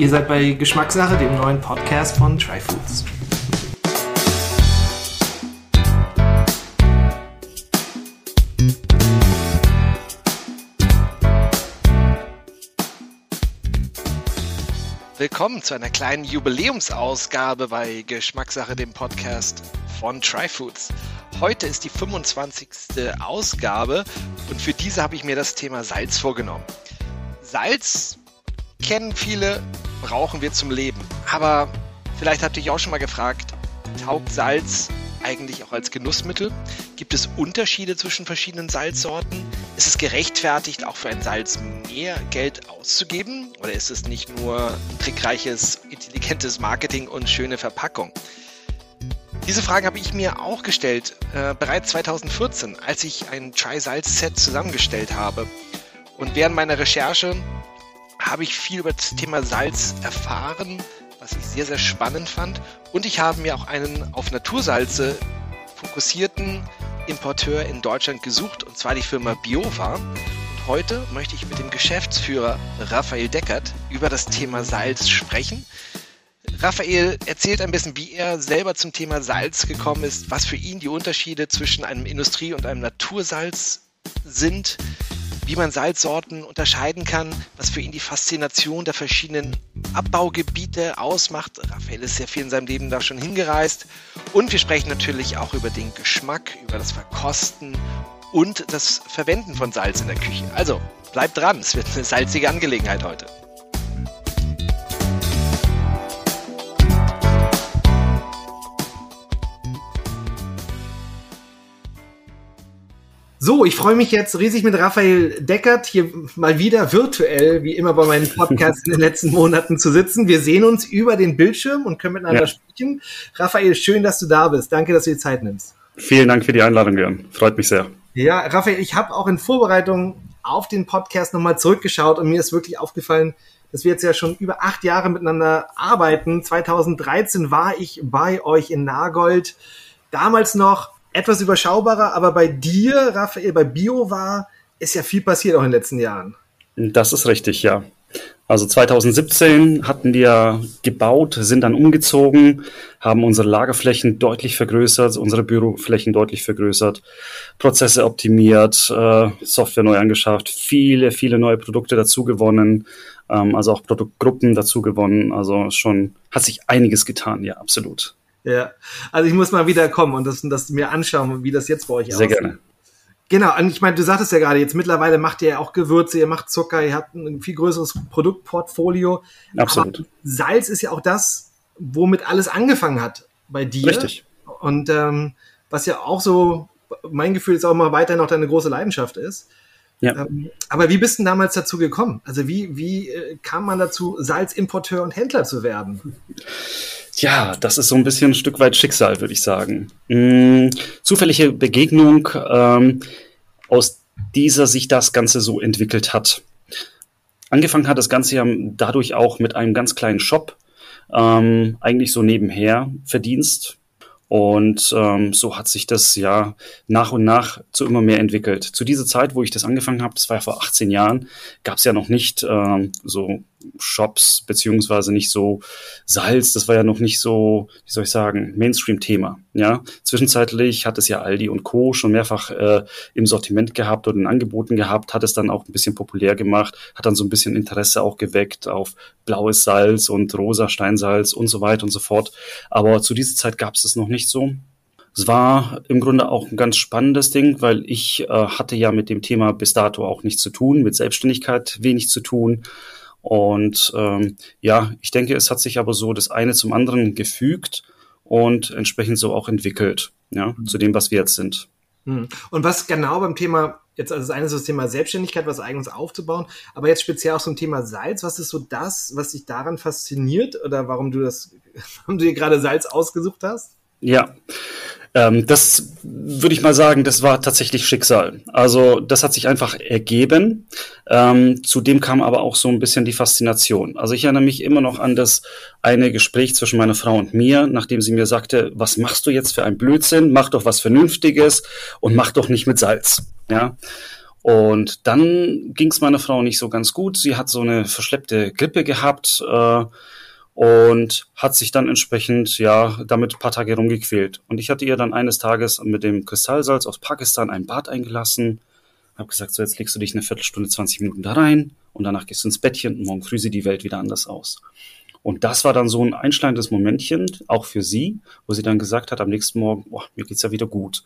Ihr seid bei Geschmackssache, dem neuen Podcast von Tryfoods. Willkommen zu einer kleinen Jubiläumsausgabe bei Geschmackssache, dem Podcast von Tryfoods. Heute ist die 25. Ausgabe und für diese habe ich mir das Thema Salz vorgenommen. Salz kennen viele, brauchen wir zum Leben. Aber vielleicht habt ihr euch auch schon mal gefragt, taugt Salz eigentlich auch als Genussmittel? Gibt es Unterschiede zwischen verschiedenen Salzsorten? Ist es gerechtfertigt, auch für ein Salz mehr Geld auszugeben? Oder ist es nicht nur trickreiches, intelligentes Marketing und schöne Verpackung? Diese Frage habe ich mir auch gestellt, äh, bereits 2014, als ich ein Try-Salz-Set zusammengestellt habe. Und während meiner Recherche habe ich viel über das Thema Salz erfahren, was ich sehr, sehr spannend fand. Und ich habe mir auch einen auf Natursalze fokussierten Importeur in Deutschland gesucht, und zwar die Firma Biova. Und heute möchte ich mit dem Geschäftsführer Raphael Deckert über das Thema Salz sprechen. Raphael erzählt ein bisschen, wie er selber zum Thema Salz gekommen ist, was für ihn die Unterschiede zwischen einem Industrie- und einem Natursalz sind, wie man Salzsorten unterscheiden kann, was für ihn die Faszination der verschiedenen Abbaugebiete ausmacht. Raphael ist sehr viel in seinem Leben da schon hingereist. Und wir sprechen natürlich auch über den Geschmack, über das Verkosten und das Verwenden von Salz in der Küche. Also bleibt dran, es wird eine salzige Angelegenheit heute. So, ich freue mich jetzt riesig mit Raphael Deckert hier mal wieder virtuell, wie immer bei meinen Podcasts in den letzten Monaten zu sitzen. Wir sehen uns über den Bildschirm und können miteinander ja. sprechen. Raphael, schön, dass du da bist. Danke, dass du dir Zeit nimmst. Vielen Dank für die Einladung, Jörn. Freut mich sehr. Ja, Raphael, ich habe auch in Vorbereitung auf den Podcast nochmal zurückgeschaut und mir ist wirklich aufgefallen, dass wir jetzt ja schon über acht Jahre miteinander arbeiten. 2013 war ich bei euch in Nagold. Damals noch etwas überschaubarer, aber bei dir, Raphael, bei Bio war, ist ja viel passiert auch in den letzten Jahren. Das ist richtig, ja. Also 2017 hatten wir gebaut, sind dann umgezogen, haben unsere Lagerflächen deutlich vergrößert, unsere Büroflächen deutlich vergrößert, Prozesse optimiert, äh, Software neu angeschafft, viele, viele neue Produkte dazu gewonnen, ähm, also auch Produktgruppen dazu gewonnen. Also schon hat sich einiges getan, ja, absolut. Ja, also ich muss mal wieder kommen und das, das mir anschauen, wie das jetzt bei euch Sehr aussieht. Sehr gerne. Genau, und ich meine, du sagtest ja gerade, jetzt mittlerweile macht ihr ja auch Gewürze, ihr macht Zucker, ihr habt ein viel größeres Produktportfolio. Absolut. Aber Salz ist ja auch das, womit alles angefangen hat bei dir. Richtig. Und ähm, was ja auch so, mein Gefühl ist auch mal weiter noch deine große Leidenschaft ist. Ja. Ähm, aber wie bist du damals dazu gekommen? Also wie, wie äh, kam man dazu, Salzimporteur und Händler zu werden? Ja, das ist so ein bisschen ein Stück weit Schicksal, würde ich sagen. Hm, zufällige Begegnung, ähm, aus dieser sich das Ganze so entwickelt hat. Angefangen hat das Ganze ja dadurch auch mit einem ganz kleinen Shop, ähm, eigentlich so nebenher Verdienst, und ähm, so hat sich das ja nach und nach zu immer mehr entwickelt. Zu dieser Zeit, wo ich das angefangen habe, das war ja vor 18 Jahren, gab es ja noch nicht ähm, so Shops beziehungsweise nicht so Salz. Das war ja noch nicht so, wie soll ich sagen, Mainstream-Thema. Ja, zwischenzeitlich hat es ja Aldi und Co. schon mehrfach äh, im Sortiment gehabt oder in Angeboten gehabt, hat es dann auch ein bisschen populär gemacht, hat dann so ein bisschen Interesse auch geweckt auf blaues Salz und rosa Steinsalz und so weiter und so fort. Aber zu dieser Zeit gab es es noch nicht so. Es war im Grunde auch ein ganz spannendes Ding, weil ich äh, hatte ja mit dem Thema bis dato auch nichts zu tun, mit Selbstständigkeit wenig zu tun. Und ähm, ja, ich denke, es hat sich aber so das eine zum anderen gefügt und entsprechend so auch entwickelt, ja, mhm. zu dem, was wir jetzt sind. Mhm. Und was genau beim Thema, jetzt also das eine ist das Thema Selbstständigkeit, was eigenes aufzubauen, aber jetzt speziell auch zum Thema Salz, was ist so das, was dich daran fasziniert oder warum du das, warum du dir gerade Salz ausgesucht hast? Ja, ähm, das würde ich mal sagen, das war tatsächlich Schicksal. Also das hat sich einfach ergeben. Ähm, zudem kam aber auch so ein bisschen die Faszination. Also ich erinnere mich immer noch an das eine Gespräch zwischen meiner Frau und mir, nachdem sie mir sagte, was machst du jetzt für ein Blödsinn? Mach doch was Vernünftiges und mach doch nicht mit Salz. Ja. Und dann ging es meiner Frau nicht so ganz gut. Sie hat so eine verschleppte Grippe gehabt äh, und hat sich dann entsprechend ja damit ein paar Tage rumgequält. Und ich hatte ihr dann eines Tages mit dem Kristallsalz aus Pakistan ein Bad eingelassen. Habe gesagt, so jetzt legst du dich eine Viertelstunde, 20 Minuten da rein und danach gehst du ins Bettchen und morgen früh sieht die Welt wieder anders aus. Und das war dann so ein einschneidendes Momentchen, auch für sie, wo sie dann gesagt hat am nächsten Morgen, boah, mir geht's ja wieder gut.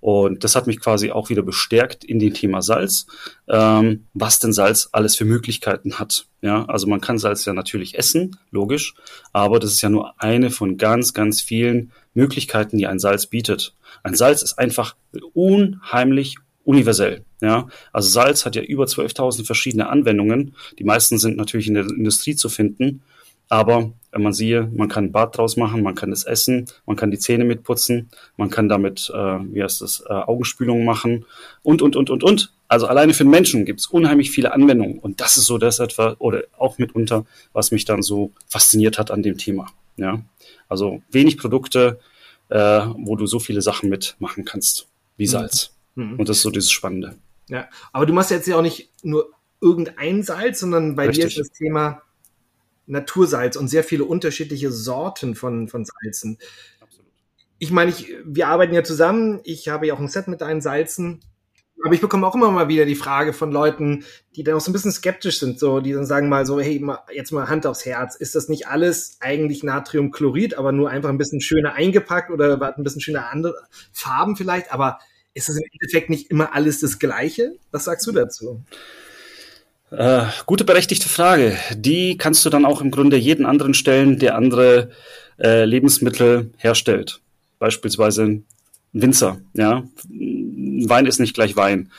Und das hat mich quasi auch wieder bestärkt in dem Thema Salz, ähm, was denn Salz alles für Möglichkeiten hat. Ja, also man kann Salz ja natürlich essen, logisch, aber das ist ja nur eine von ganz, ganz vielen Möglichkeiten, die ein Salz bietet. Ein Salz ist einfach unheimlich universell. Ja, also Salz hat ja über 12.000 verschiedene Anwendungen. Die meisten sind natürlich in der Industrie zu finden. Aber wenn man siehe, man kann ein Bad draus machen, man kann es essen, man kann die Zähne mitputzen, man kann damit, äh, wie heißt das, äh, Augenspülungen machen und, und, und, und, und. Also alleine für den Menschen gibt es unheimlich viele Anwendungen. Und das ist so das etwa, oder auch mitunter, was mich dann so fasziniert hat an dem Thema. Ja, also wenig Produkte, äh, wo du so viele Sachen mitmachen kannst, wie mhm. Salz. Mhm. Und das ist so dieses Spannende. Ja, aber du machst jetzt ja auch nicht nur irgendein Salz, sondern bei Richtig. dir ist das Thema Natursalz und sehr viele unterschiedliche Sorten von, von Salzen. Absolut. Ich meine, ich, wir arbeiten ja zusammen. Ich habe ja auch ein Set mit deinen Salzen. Aber ich bekomme auch immer mal wieder die Frage von Leuten, die dann auch so ein bisschen skeptisch sind, so, die dann sagen mal so, hey, jetzt mal Hand aufs Herz, ist das nicht alles eigentlich Natriumchlorid, aber nur einfach ein bisschen schöner eingepackt oder ein bisschen schöner andere Farben vielleicht, aber ist es im Endeffekt nicht immer alles das Gleiche? Was sagst du dazu? Äh, gute berechtigte Frage. Die kannst du dann auch im Grunde jeden anderen stellen, der andere äh, Lebensmittel herstellt. Beispielsweise ein Winzer. Ja, Wein ist nicht gleich Wein.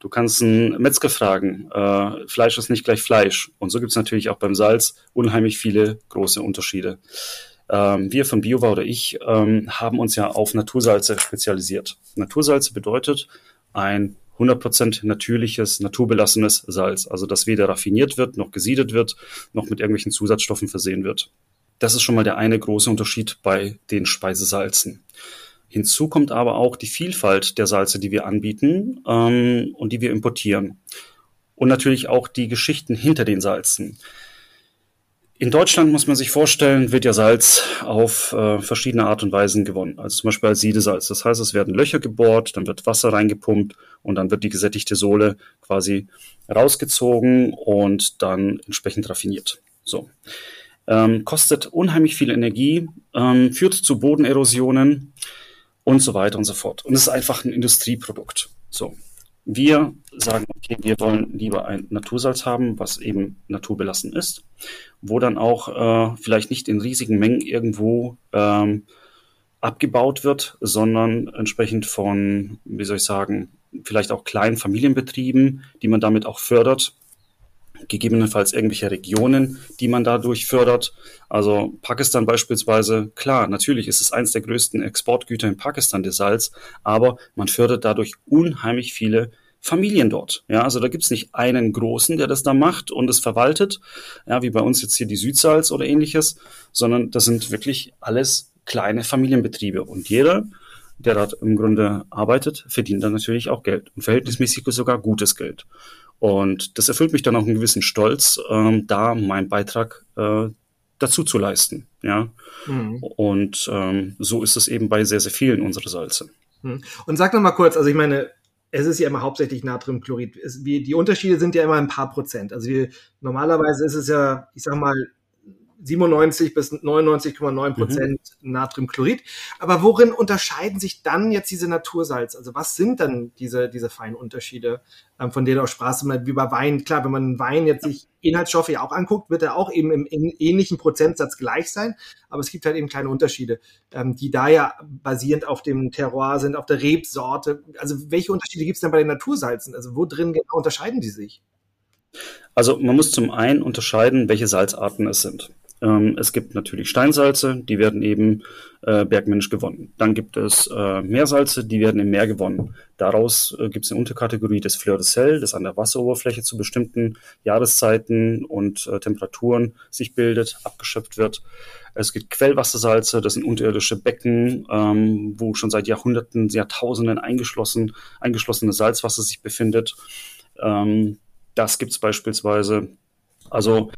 Du kannst einen Metzger fragen. Äh, Fleisch ist nicht gleich Fleisch. Und so gibt es natürlich auch beim Salz unheimlich viele große Unterschiede. Ähm, wir von BioWa oder ich ähm, haben uns ja auf Natursalze spezialisiert. Natursalze bedeutet ein 100% natürliches, naturbelassenes Salz. Also das weder raffiniert wird, noch gesiedet wird, noch mit irgendwelchen Zusatzstoffen versehen wird. Das ist schon mal der eine große Unterschied bei den Speisesalzen. Hinzu kommt aber auch die Vielfalt der Salze, die wir anbieten ähm, und die wir importieren. Und natürlich auch die Geschichten hinter den Salzen. In Deutschland muss man sich vorstellen, wird ja Salz auf äh, verschiedene Art und Weisen gewonnen. Also zum Beispiel als Siedesalz. Das heißt, es werden Löcher gebohrt, dann wird Wasser reingepumpt und dann wird die gesättigte Sohle quasi rausgezogen und dann entsprechend raffiniert. So. Ähm, kostet unheimlich viel Energie, ähm, führt zu Bodenerosionen und so weiter und so fort. Und es ist einfach ein Industrieprodukt. So. Wir sagen, okay, wir wollen lieber ein Natursalz haben, was eben naturbelassen ist, wo dann auch äh, vielleicht nicht in riesigen Mengen irgendwo ähm, abgebaut wird, sondern entsprechend von, wie soll ich sagen, vielleicht auch kleinen Familienbetrieben, die man damit auch fördert, gegebenenfalls irgendwelche Regionen, die man dadurch fördert. Also Pakistan beispielsweise, klar, natürlich ist es eines der größten Exportgüter in Pakistan, der Salz, aber man fördert dadurch unheimlich viele Familien dort. Ja, also da gibt's nicht einen großen, der das da macht und es verwaltet, ja, wie bei uns jetzt hier die Südsalz oder ähnliches, sondern das sind wirklich alles kleine Familienbetriebe und jeder, der dort im Grunde arbeitet, verdient dann natürlich auch Geld und verhältnismäßig sogar gutes Geld. Und das erfüllt mich dann auch einen gewissen Stolz, ähm, da meinen Beitrag äh, dazu zu leisten. Ja? Mhm. Und ähm, so ist es eben bei sehr, sehr vielen unserer Salze. Mhm. Und sag noch mal kurz, also ich meine, es ist ja immer hauptsächlich Natriumchlorid. Es, wir, die Unterschiede sind ja immer ein paar Prozent. Also wir, normalerweise ist es ja, ich sag mal, 97 bis 99,9 Prozent mhm. Natriumchlorid. Aber worin unterscheiden sich dann jetzt diese Natursalz? Also was sind dann diese, diese feinen Unterschiede, ähm, von denen du auch sprachst, wie bei Wein? Klar, wenn man Wein jetzt sich Inhaltsstoffe ja auch anguckt, wird er auch eben im, im ähnlichen Prozentsatz gleich sein. Aber es gibt halt eben kleine Unterschiede, ähm, die da ja basierend auf dem Terroir sind, auf der Rebsorte. Also welche Unterschiede gibt es denn bei den Natursalzen? Also wo drin genau unterscheiden die sich? Also man muss zum einen unterscheiden, welche Salzarten es sind. Ähm, es gibt natürlich Steinsalze, die werden eben äh, bergmännisch gewonnen. Dann gibt es äh, Meersalze, die werden im Meer gewonnen. Daraus äh, gibt es eine Unterkategorie des Fleur de Sel, das an der Wasseroberfläche zu bestimmten Jahreszeiten und äh, Temperaturen sich bildet, abgeschöpft wird. Es gibt Quellwassersalze, das sind unterirdische Becken, ähm, wo schon seit Jahrhunderten, Jahrtausenden eingeschlossen, eingeschlossene Salzwasser sich befindet. Ähm, das gibt es beispielsweise. Also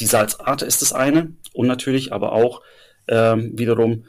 die Salzart ist das eine und natürlich aber auch ähm, wiederum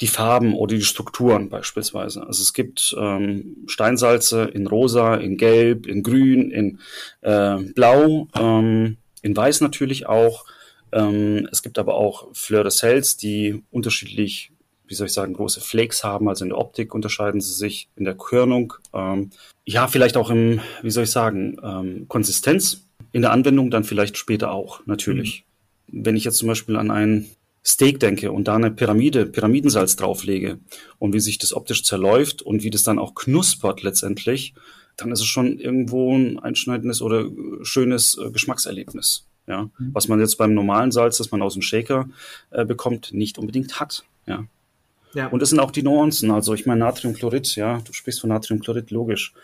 die Farben oder die Strukturen beispielsweise. Also es gibt ähm, Steinsalze in rosa, in gelb, in grün, in äh, blau, ähm, in weiß natürlich auch. Ähm, es gibt aber auch Fleur de Sels, die unterschiedlich, wie soll ich sagen, große Flakes haben. Also in der Optik unterscheiden sie sich, in der Körnung. Ähm, ja, vielleicht auch im, wie soll ich sagen, ähm, Konsistenz. In der Anwendung dann vielleicht später auch, natürlich. Mhm. Wenn ich jetzt zum Beispiel an ein Steak denke und da eine Pyramide, Pyramidensalz drauflege und wie sich das optisch zerläuft und wie das dann auch knuspert letztendlich, dann ist es schon irgendwo ein einschneidendes oder schönes äh, Geschmackserlebnis. Ja, mhm. was man jetzt beim normalen Salz, das man aus dem Shaker äh, bekommt, nicht unbedingt hat. Ja. ja. Und das sind auch die Nuancen. Also ich meine Natriumchlorid, ja, du sprichst von Natriumchlorid, logisch.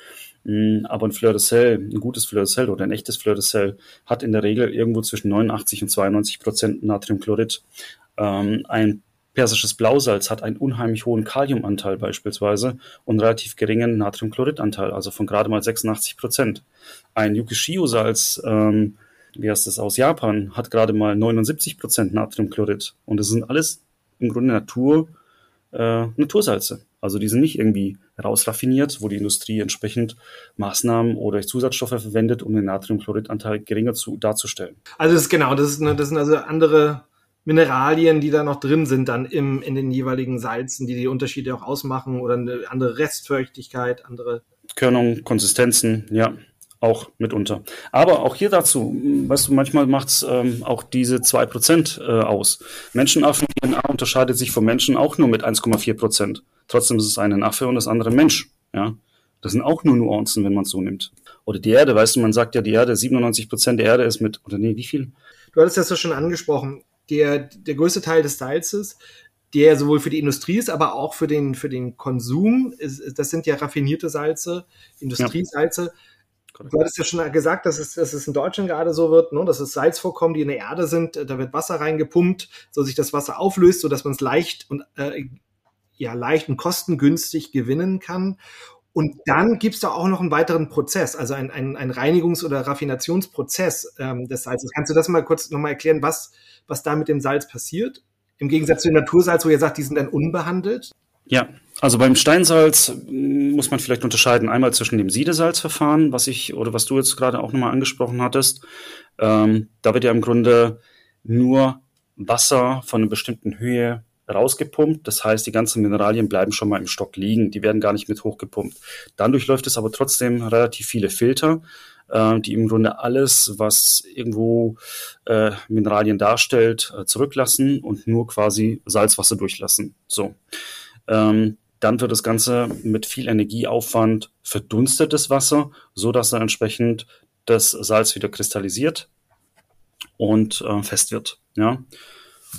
Mm, aber ein Fleur de Sel, ein gutes Fleur de Sel oder ein echtes Fleur de Sel hat in der Regel irgendwo zwischen 89 und 92 Prozent Natriumchlorid. Ähm, ein persisches Blausalz hat einen unheimlich hohen Kaliumanteil beispielsweise und relativ geringen Natriumchloridanteil, also von gerade mal 86 Prozent. Ein Yukishio-Salz ähm, wie heißt das, aus Japan, hat gerade mal 79 Prozent Natriumchlorid. Und das sind alles im Grunde Natur, äh, Natursalze. Also die sind nicht irgendwie rausraffiniert, wo die Industrie entsprechend Maßnahmen oder Zusatzstoffe verwendet, um den Natriumchloridanteil geringer zu, darzustellen. Also das ist genau, das, ist, das sind also andere Mineralien, die da noch drin sind, dann im, in den jeweiligen Salzen, die die Unterschiede auch ausmachen oder eine andere Restfeuchtigkeit, andere Körnung, Konsistenzen, ja auch mitunter. Aber auch hier dazu, weißt du, manchmal macht es ähm, auch diese 2% äh, aus. Menschenaffen-DNA unterscheidet sich vom Menschen auch nur mit 1,4%. Trotzdem ist es ein Affe und das andere Mensch. Ja? Das sind auch nur Nuancen, wenn man es so nimmt. Oder die Erde, weißt du, man sagt ja, die Erde, 97 Prozent der Erde ist mit, oder nee, wie viel? Du hattest das ja schon angesprochen. Der, der größte Teil des Salzes der sowohl für die Industrie ist, aber auch für den, für den Konsum. Ist, das sind ja raffinierte Salze, Industriesalze. Ja. Du hattest ja schon gesagt, dass es, dass es in Deutschland gerade so wird, ne? dass es Salzvorkommen, die in der Erde sind, da wird Wasser reingepumpt, so sich das Wasser auflöst, so dass man es leicht und äh, ja leicht und kostengünstig gewinnen kann. Und dann gibt es da auch noch einen weiteren Prozess, also ein, ein, ein Reinigungs- oder Raffinationsprozess ähm, des Salzes. Kannst du das mal kurz nochmal erklären, was, was da mit dem Salz passiert? Im Gegensatz zu dem Natursalz, wo ihr sagt, die sind dann unbehandelt? Ja, also beim Steinsalz hm, muss man vielleicht unterscheiden einmal zwischen dem Siedesalzverfahren, was ich oder was du jetzt gerade auch nochmal angesprochen hattest. Ähm, da wird ja im Grunde nur Wasser von einer bestimmten Höhe rausgepumpt. Das heißt, die ganzen Mineralien bleiben schon mal im Stock liegen. Die werden gar nicht mit hochgepumpt. Dadurch läuft es aber trotzdem relativ viele Filter, äh, die im Grunde alles, was irgendwo äh, Mineralien darstellt, äh, zurücklassen und nur quasi Salzwasser durchlassen. So. Ähm, dann wird das Ganze mit viel Energieaufwand verdunstet, das Wasser, so dass dann entsprechend das Salz wieder kristallisiert und äh, fest wird. Ja?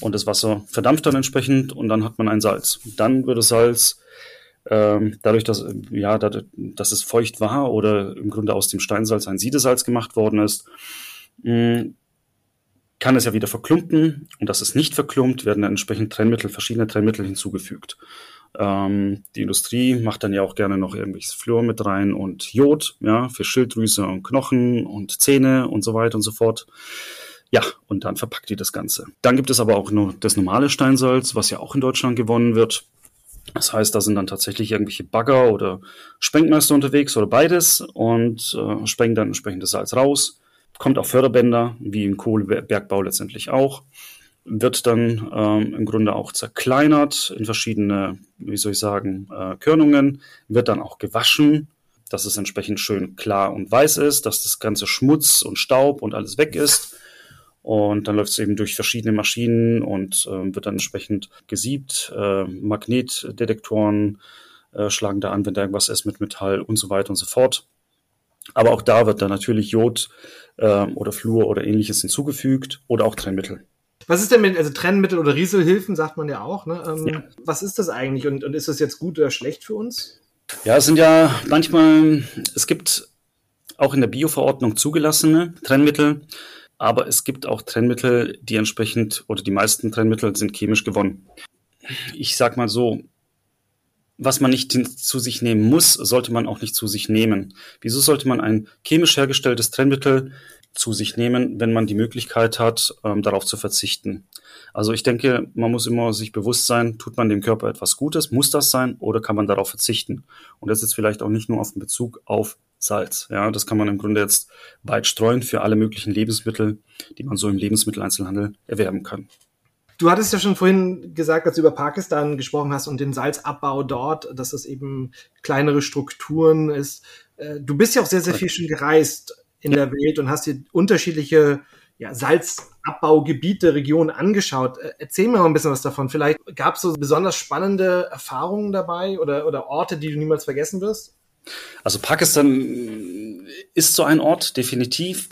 Und das Wasser verdampft dann entsprechend und dann hat man ein Salz. Dann wird das Salz ähm, dadurch, dass, ja, dadurch, dass es feucht war oder im Grunde aus dem Steinsalz ein Siedesalz gemacht worden ist, mm, kann es ja wieder verklumpen und dass es nicht verklumpt, werden dann entsprechend Trennmittel, verschiedene Trennmittel hinzugefügt. Ähm, die Industrie macht dann ja auch gerne noch irgendwelches Fluor mit rein und Jod, ja, für Schilddrüse und Knochen und Zähne und so weiter und so fort. Ja, und dann verpackt die das Ganze. Dann gibt es aber auch nur das normale Steinsalz, was ja auch in Deutschland gewonnen wird. Das heißt, da sind dann tatsächlich irgendwelche Bagger oder Spenkmeister unterwegs oder beides und äh, spenken dann entsprechend das Salz raus. Kommt auf Förderbänder, wie im Kohlebergbau letztendlich auch wird dann ähm, im Grunde auch zerkleinert in verschiedene, wie soll ich sagen, äh, Körnungen, wird dann auch gewaschen, dass es entsprechend schön klar und weiß ist, dass das ganze Schmutz und Staub und alles weg ist. Und dann läuft es eben durch verschiedene Maschinen und äh, wird dann entsprechend gesiebt. Äh, Magnetdetektoren äh, schlagen da an, wenn da irgendwas ist mit Metall und so weiter und so fort. Aber auch da wird dann natürlich Jod äh, oder Fluor oder ähnliches hinzugefügt oder auch Trennmittel. Was ist denn mit, also Trennmittel oder Rieselhilfen, sagt man ja auch, ne? Ähm, ja. Was ist das eigentlich und, und ist das jetzt gut oder schlecht für uns? Ja, es sind ja manchmal, es gibt auch in der Bioverordnung zugelassene Trennmittel, aber es gibt auch Trennmittel, die entsprechend, oder die meisten Trennmittel sind chemisch gewonnen. Ich sag mal so, was man nicht zu sich nehmen muss, sollte man auch nicht zu sich nehmen. Wieso sollte man ein chemisch hergestelltes Trennmittel zu sich nehmen, wenn man die Möglichkeit hat, ähm, darauf zu verzichten? Also ich denke, man muss immer sich bewusst sein, tut man dem Körper etwas Gutes, muss das sein oder kann man darauf verzichten? Und das ist vielleicht auch nicht nur auf den Bezug auf Salz. Ja, das kann man im Grunde jetzt weit streuen für alle möglichen Lebensmittel, die man so im Lebensmitteleinzelhandel erwerben kann. Du hattest ja schon vorhin gesagt, als du über Pakistan gesprochen hast und den Salzabbau dort, dass es eben kleinere Strukturen ist. Äh, du bist ja auch sehr, sehr viel schon gereist in der Welt und hast dir unterschiedliche ja, Salzabbaugebiete, Regionen angeschaut. Äh, erzähl mir mal ein bisschen was davon. Vielleicht gab es so besonders spannende Erfahrungen dabei oder, oder Orte, die du niemals vergessen wirst? Also Pakistan ist so ein Ort, definitiv.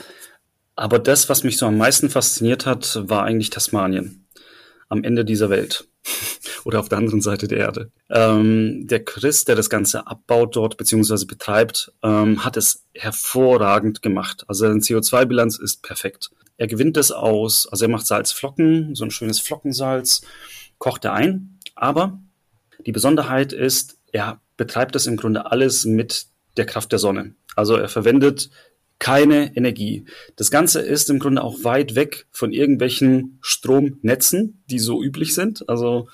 Aber das, was mich so am meisten fasziniert hat, war eigentlich Tasmanien am Ende dieser Welt oder auf der anderen Seite der Erde. Ähm, der Chris, der das Ganze abbaut dort beziehungsweise betreibt, ähm, hat es hervorragend gemacht. Also seine CO2-Bilanz ist perfekt. Er gewinnt es aus, also er macht Salzflocken, so ein schönes Flockensalz, kocht er ein. Aber die Besonderheit ist, er betreibt das im Grunde alles mit der Kraft der Sonne. Also er verwendet keine Energie. Das Ganze ist im Grunde auch weit weg von irgendwelchen Stromnetzen, die so üblich sind. Also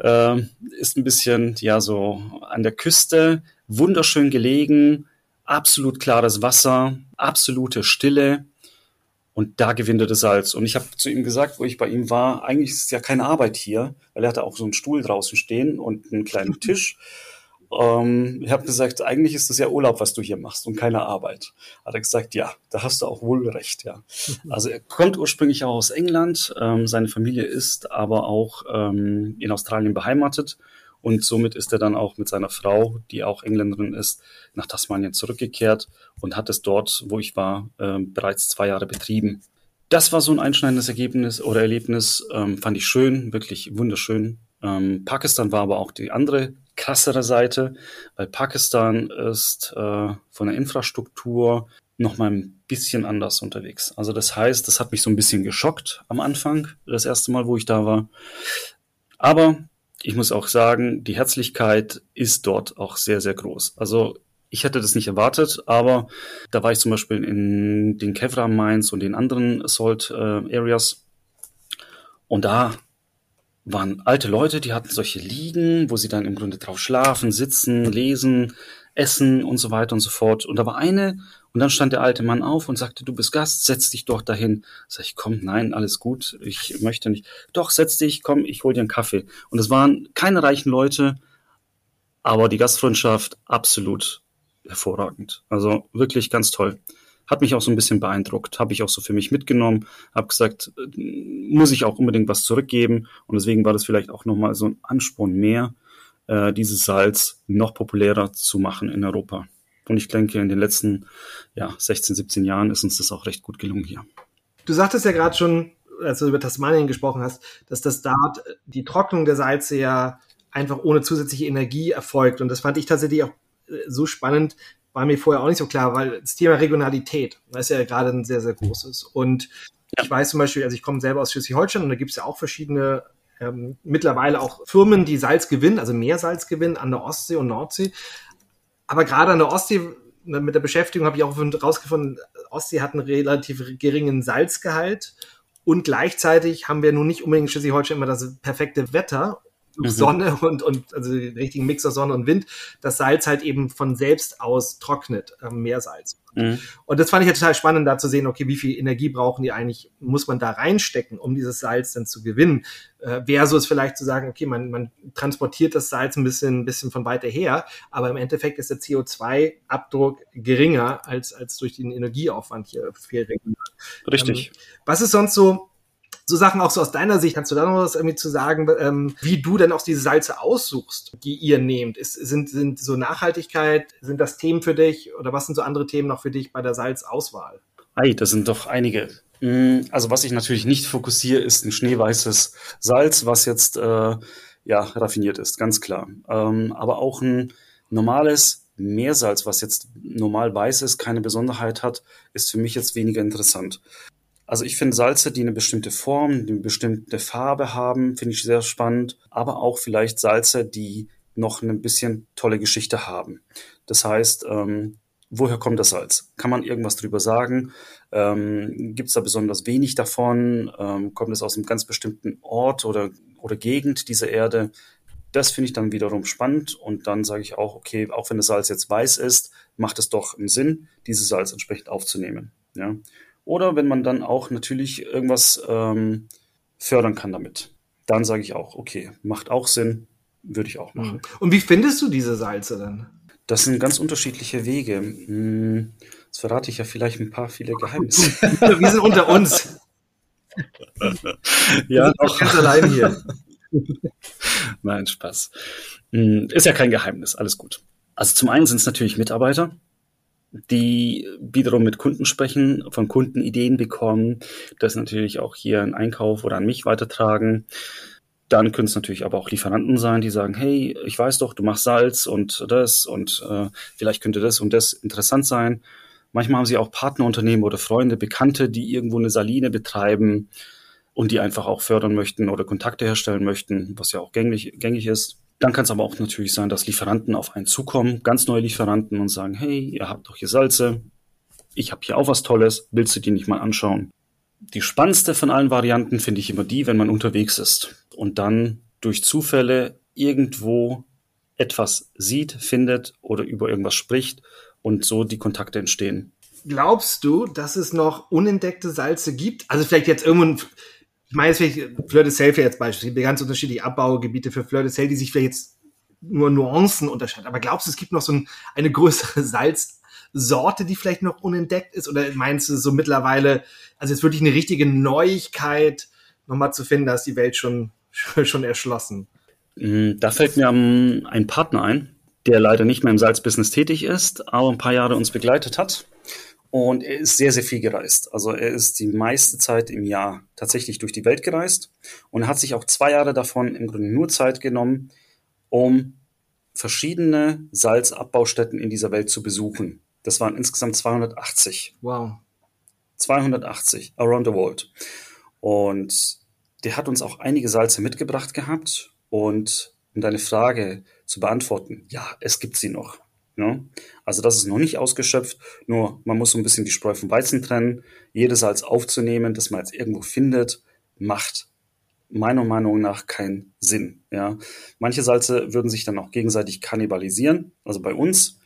äh, ist ein bisschen ja so an der Küste, wunderschön gelegen, absolut klares Wasser, absolute Stille. Und da gewinnt er das Salz. Und ich habe zu ihm gesagt, wo ich bei ihm war, eigentlich ist es ja keine Arbeit hier, weil er hatte auch so einen Stuhl draußen stehen und einen kleinen Tisch. Ähm, ich habe gesagt, eigentlich ist das ja Urlaub, was du hier machst und keine Arbeit. Hat er gesagt, ja, da hast du auch wohl recht, ja. Also er kommt ursprünglich auch aus England, ähm, seine Familie ist aber auch ähm, in Australien beheimatet und somit ist er dann auch mit seiner Frau, die auch Engländerin ist, nach Tasmanien zurückgekehrt und hat es dort, wo ich war, äh, bereits zwei Jahre betrieben. Das war so ein einschneidendes Ergebnis oder Erlebnis, ähm, fand ich schön, wirklich wunderschön. Ähm, Pakistan war aber auch die andere krassere Seite, weil Pakistan ist äh, von der Infrastruktur noch mal ein bisschen anders unterwegs. Also das heißt, das hat mich so ein bisschen geschockt am Anfang, das erste Mal, wo ich da war. Aber ich muss auch sagen, die Herzlichkeit ist dort auch sehr, sehr groß. Also ich hätte das nicht erwartet, aber da war ich zum Beispiel in den Kevra Mines und den anderen Salt äh, Areas und da waren alte Leute, die hatten solche Liegen, wo sie dann im Grunde drauf schlafen, sitzen, lesen, essen und so weiter und so fort. Und da war eine, und dann stand der alte Mann auf und sagte, du bist Gast, setz dich doch dahin. Sag ich, komm, nein, alles gut, ich möchte nicht. Doch, setz dich, komm, ich hol dir einen Kaffee. Und es waren keine reichen Leute, aber die Gastfreundschaft absolut hervorragend. Also wirklich ganz toll hat mich auch so ein bisschen beeindruckt, habe ich auch so für mich mitgenommen, habe gesagt, äh, muss ich auch unbedingt was zurückgeben und deswegen war das vielleicht auch nochmal so ein Ansporn mehr, äh, dieses Salz noch populärer zu machen in Europa. Und ich denke, in den letzten ja, 16, 17 Jahren ist uns das auch recht gut gelungen hier. Du sagtest ja gerade schon, als du über Tasmanien gesprochen hast, dass das dort die Trocknung der Salze ja einfach ohne zusätzliche Energie erfolgt. Und das fand ich tatsächlich auch äh, so spannend, war mir vorher auch nicht so klar, weil das Thema Regionalität, das ist ja gerade ein sehr, sehr großes. Und ja. ich weiß zum Beispiel, also ich komme selber aus Schleswig-Holstein und da gibt es ja auch verschiedene, ähm, mittlerweile auch Firmen, die Salz gewinnen, also Meersalz gewinnen an der Ostsee und Nordsee. Aber gerade an der Ostsee, ne, mit der Beschäftigung habe ich auch rausgefunden, Ostsee hat einen relativ geringen Salzgehalt. Und gleichzeitig haben wir nun nicht unbedingt in Schleswig-Holstein immer das perfekte Wetter mhm. Sonne und, und also den richtigen Mix aus Sonne und Wind, das Salz halt eben von selbst aus trocknet, äh, Meersalz. Mhm. Und das fand ich ja total spannend, da zu sehen, okay, wie viel Energie brauchen die eigentlich, muss man da reinstecken, um dieses Salz dann zu gewinnen. Äh, versus vielleicht zu sagen, okay, man, man transportiert das Salz ein bisschen, ein bisschen von weiter her, aber im Endeffekt ist der CO2-Abdruck geringer als, als durch den Energieaufwand hier viel. Richtig. Ähm, was ist sonst so, so Sachen auch so aus deiner Sicht, kannst du da noch was irgendwie zu sagen, ähm, wie du denn auch diese Salze aussuchst, die ihr nehmt? Ist, sind, sind so Nachhaltigkeit, sind das Themen für dich oder was sind so andere Themen noch für dich bei der Salzauswahl? Ei, das sind doch einige Mm, also was ich natürlich nicht fokussiere, ist ein schneeweißes Salz, was jetzt äh, ja raffiniert ist, ganz klar. Ähm, aber auch ein normales Meersalz, was jetzt normal weiß ist, keine Besonderheit hat, ist für mich jetzt weniger interessant. Also ich finde Salze, die eine bestimmte Form, eine bestimmte Farbe haben, finde ich sehr spannend, aber auch vielleicht Salze, die noch eine bisschen tolle Geschichte haben. Das heißt, ähm, woher kommt das Salz? Kann man irgendwas drüber sagen? Ähm, Gibt es da besonders wenig davon? Ähm, kommt es aus einem ganz bestimmten Ort oder, oder Gegend dieser Erde? Das finde ich dann wiederum spannend und dann sage ich auch, okay, auch wenn das Salz jetzt weiß ist, macht es doch einen Sinn, dieses Salz entsprechend aufzunehmen. Ja? Oder wenn man dann auch natürlich irgendwas ähm, fördern kann damit, dann sage ich auch, okay, macht auch Sinn, würde ich auch machen. Und wie findest du diese Salze dann? Das sind ganz unterschiedliche Wege. Hm, jetzt verrate ich ja vielleicht ein paar viele Geheimnisse. Wir sind unter uns. ja, auch ganz allein hier. Nein, Spaß. Hm, ist ja kein Geheimnis, alles gut. Also zum einen sind es natürlich Mitarbeiter, die wiederum mit Kunden sprechen, von Kunden Ideen bekommen, das natürlich auch hier einen Einkauf oder an mich weitertragen. Dann können es natürlich aber auch Lieferanten sein, die sagen, hey, ich weiß doch, du machst Salz und das und äh, vielleicht könnte das und das interessant sein. Manchmal haben sie auch Partnerunternehmen oder Freunde, Bekannte, die irgendwo eine Saline betreiben und die einfach auch fördern möchten oder Kontakte herstellen möchten, was ja auch gängig, gängig ist. Dann kann es aber auch natürlich sein, dass Lieferanten auf einen zukommen, ganz neue Lieferanten und sagen, hey, ihr habt doch hier Salze, ich habe hier auch was Tolles, willst du die nicht mal anschauen? Die spannendste von allen Varianten finde ich immer die, wenn man unterwegs ist und dann durch Zufälle irgendwo etwas sieht, findet oder über irgendwas spricht und so die Kontakte entstehen. Glaubst du, dass es noch unentdeckte Salze gibt? Also vielleicht jetzt irgendwo, ich meine jetzt vielleicht Fleur de Sel jetzt beispielsweise, es gibt ganz unterschiedliche Abbaugebiete für Fleur de Sel, die sich vielleicht jetzt nur Nuancen unterscheiden. Aber glaubst du, es gibt noch so ein, eine größere Salzsorte, die vielleicht noch unentdeckt ist? Oder meinst du so mittlerweile, also jetzt wirklich eine richtige Neuigkeit nochmal zu finden, da ist die Welt schon schon erschlossen? Mm, da fällt mir ein Partner ein, der leider nicht mehr im Salzbusiness tätig ist, aber ein paar Jahre uns begleitet hat. Und er ist sehr, sehr viel gereist. Also er ist die meiste Zeit im Jahr tatsächlich durch die Welt gereist und hat sich auch zwei Jahre davon im Grunde nur Zeit genommen, um verschiedene Salzabbaustätten in dieser Welt zu besuchen. Das waren insgesamt 280. Wow. 280 around the world. Und der hat uns auch einige Salze mitgebracht gehabt. Und um deine Frage zu beantworten, ja, es gibt sie noch. Ja? Also das ist noch nicht ausgeschöpft, nur man muss so ein bisschen die Spreu vom Weizen trennen. Jedes Salz aufzunehmen, das man jetzt irgendwo findet, macht meiner Meinung nach keinen Sinn. Ja? Manche Salze würden sich dann auch gegenseitig kannibalisieren, also bei uns,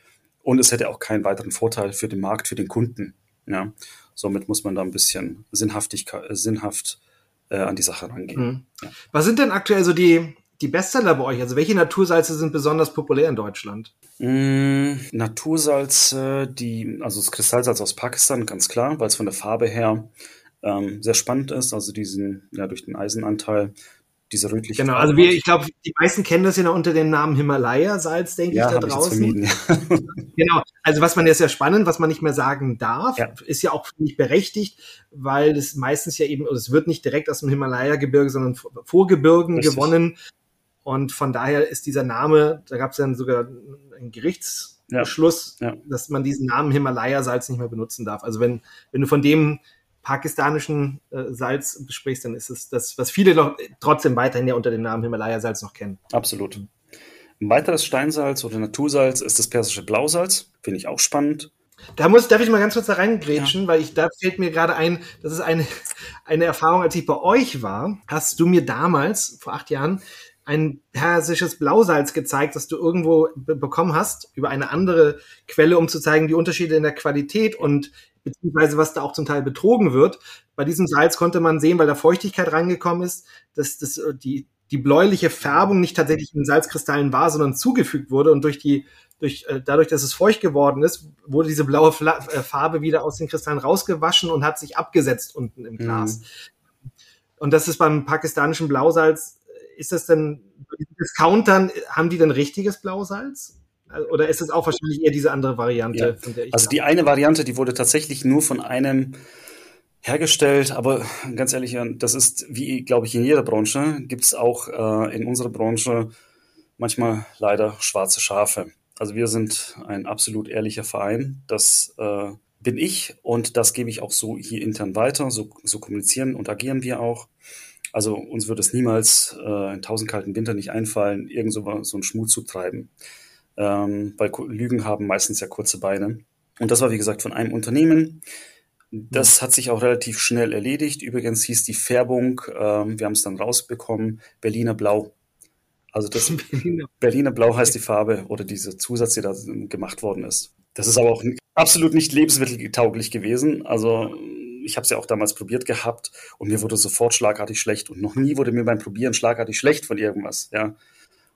und es hätte auch keinen weiteren Vorteil für den Markt, für den Kunden. Ja? Somit muss man da ein bisschen Sinnhaftigkeit, äh, sinnhaft äh, an die Sache rangehen. Mhm. Ja. Was sind denn aktuell so die, die Bestseller bei euch? Also welche Natursalze sind besonders populär in Deutschland? Mm, Natursalze, die, also das Kristallsalz aus Pakistan, ganz klar, weil es von der Farbe her ähm, sehr spannend ist, also diesen, ja, durch den Eisenanteil diese rötliche. Genau, also wir, ich glaube, die meisten kennen das ja noch unter dem Namen Himalaya-Salz, denke ja, ich, da draußen. Ich ja. genau, also was man jetzt ja spannend, was man nicht mehr sagen darf, ja. ist ja auch nicht berechtigt, weil es meistens ja eben, es wird nicht direkt aus dem Himalaya-Gebirge, sondern Vorgebirgen Richtig. gewonnen. Und von daher ist dieser Name, da gab es dann sogar einen Gerichtsbeschluss, ja. dass man diesen Namen Himalaya-Salz nicht mehr benutzen darf. Also wenn, wenn du von dem pakistanischen äh, Salz besprichst, dann ist es das, was viele noch trotzdem weiterhin ja unter dem Namen Himalaya-Salz noch kennen. Absolut. Ein weiteres Steinsalz oder Natursalz ist das persische Blausalz. Finde ich auch spannend. Da muss, darf ich mal ganz kurz da reingrätschen, ja. weil ich, da fällt mir gerade ein, das ist eine, eine Erfahrung, als ich bei euch war, hast du mir damals, vor acht Jahren, ein persisches Blausalz gezeigt, das du irgendwo bekommen hast, über eine andere Quelle, um zu zeigen, die Unterschiede in der Qualität und beziehungsweise was da auch zum Teil betrogen wird. Bei diesem Salz konnte man sehen, weil da Feuchtigkeit reingekommen ist, dass das, äh, die, die bläuliche Färbung nicht tatsächlich in Salzkristallen war, sondern zugefügt wurde und durch die durch, äh, dadurch, dass es feucht geworden ist, wurde diese blaue Fla äh, Farbe wieder aus den Kristallen rausgewaschen und hat sich abgesetzt unten im Glas. Mhm. Und das ist beim pakistanischen Blausalz, ist das denn, Discountern, haben die denn richtiges Blausalz? Oder ist es auch wahrscheinlich eher diese andere Variante? Ja. also die eine Variante, die wurde tatsächlich nur von einem hergestellt, aber ganz ehrlich, das ist wie, glaube ich, in jeder Branche, gibt es auch äh, in unserer Branche manchmal leider schwarze Schafe. Also wir sind ein absolut ehrlicher Verein. Das äh, bin ich und das gebe ich auch so hier intern weiter. So, so kommunizieren und agieren wir auch. Also uns wird es niemals äh, in tausend kalten Winter nicht einfallen, irgend so, so einen Schmut zu treiben. Ähm, weil Lügen haben meistens ja kurze Beine. Und das war, wie gesagt, von einem Unternehmen. Das hat sich auch relativ schnell erledigt. Übrigens hieß die Färbung, ähm, wir haben es dann rausbekommen, Berliner Blau. Also das Berliner. Berliner Blau heißt die Farbe oder dieser Zusatz, der da gemacht worden ist. Das ist aber auch absolut nicht lebensmitteltauglich gewesen. Also ich habe es ja auch damals probiert gehabt und mir wurde sofort schlagartig schlecht und noch nie wurde mir beim Probieren schlagartig schlecht von irgendwas. Ja.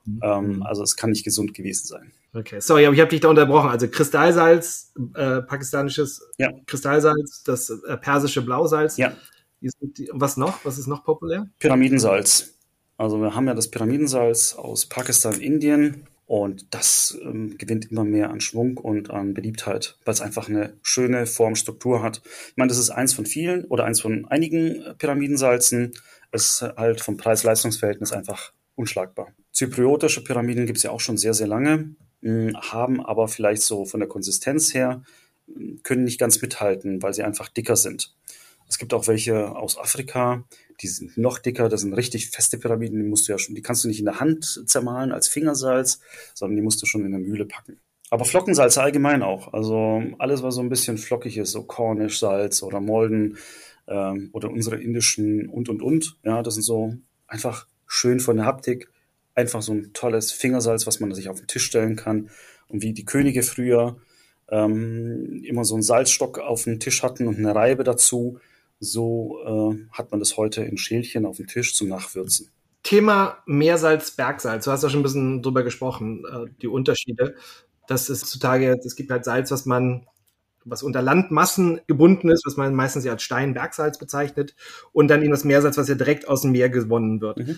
Mhm. Ähm, also es kann nicht gesund gewesen sein. Okay, sorry, aber ich habe dich da unterbrochen. Also Kristallsalz, äh, pakistanisches ja. Kristallsalz, das äh, persische Blausalz. Ja. Was noch? Was ist noch populär? Pyramidensalz. Also wir haben ja das Pyramidensalz aus Pakistan, Indien und das ähm, gewinnt immer mehr an Schwung und an Beliebtheit, weil es einfach eine schöne Formstruktur hat. Ich meine, das ist eins von vielen oder eins von einigen Pyramidensalzen. Es ist halt vom Preis-Leistungs-Verhältnis einfach unschlagbar. Zypriotische Pyramiden gibt es ja auch schon sehr, sehr lange, hm, haben aber vielleicht so von der Konsistenz her, hm, können nicht ganz mithalten, weil sie einfach dicker sind. Es gibt auch welche aus Afrika, die sind noch dicker, das sind richtig feste Pyramiden, die musst du ja schon, die kannst du nicht in der Hand zermahlen als Fingersalz, sondern die musst du schon in der Mühle packen. Aber Flockensalz allgemein auch. Also alles, was so ein bisschen flockig ist, so Cornish-Salz oder Molden ähm, oder unsere indischen und und und. Ja, das sind so einfach schön von der Haptik. Einfach so ein tolles Fingersalz, was man sich auf den Tisch stellen kann. Und wie die Könige früher ähm, immer so einen Salzstock auf dem Tisch hatten und eine Reibe dazu, so äh, hat man das heute in Schälchen auf dem Tisch zum Nachwürzen. Thema Meersalz, Bergsalz. Du hast ja schon ein bisschen drüber gesprochen, äh, die Unterschiede. Das ist zutage, es gibt halt Salz, was man, was unter Landmassen gebunden ist, was man meistens ja als Stein-Bergsalz bezeichnet, und dann eben das Meersalz, was ja direkt aus dem Meer gewonnen wird. Mhm.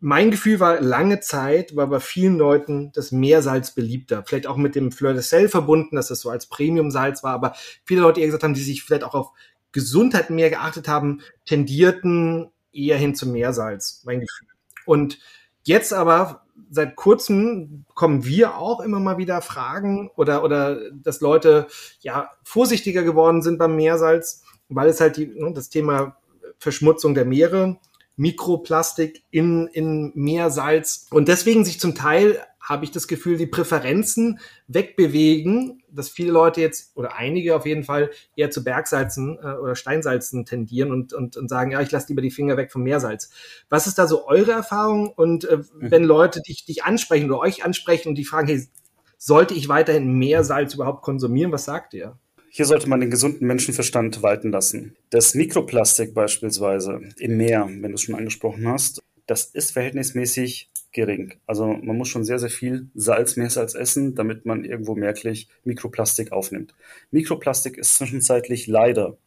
Mein Gefühl war lange Zeit, war bei vielen Leuten das Meersalz beliebter. Vielleicht auch mit dem Fleur de Sel verbunden, dass das so als Premium-Salz war, aber viele Leute, die gesagt haben, die sich vielleicht auch auf Gesundheit mehr geachtet haben, tendierten eher hin zum Meersalz, mein Gefühl. Und jetzt aber seit kurzem kommen wir auch immer mal wieder Fragen oder oder dass Leute ja vorsichtiger geworden sind beim Meersalz, weil es halt die, ne, das Thema Verschmutzung der Meere, Mikroplastik in in Meersalz und deswegen sich zum Teil habe ich das Gefühl, die Präferenzen wegbewegen, dass viele Leute jetzt oder einige auf jeden Fall eher zu Bergsalzen äh, oder Steinsalzen tendieren und, und, und sagen, ja, ich lasse lieber die Finger weg vom Meersalz. Was ist da so eure Erfahrung? Und äh, mhm. wenn Leute dich, dich ansprechen oder euch ansprechen und die fragen, hey, sollte ich weiterhin Meersalz überhaupt konsumieren? Was sagt ihr? Hier sollte man den gesunden Menschenverstand walten lassen. Das Mikroplastik beispielsweise im Meer, wenn du es schon angesprochen hast, das ist verhältnismäßig gering. Also man muss schon sehr, sehr viel Salz, Meersalz essen, damit man irgendwo merklich Mikroplastik aufnimmt. Mikroplastik ist zwischenzeitlich leider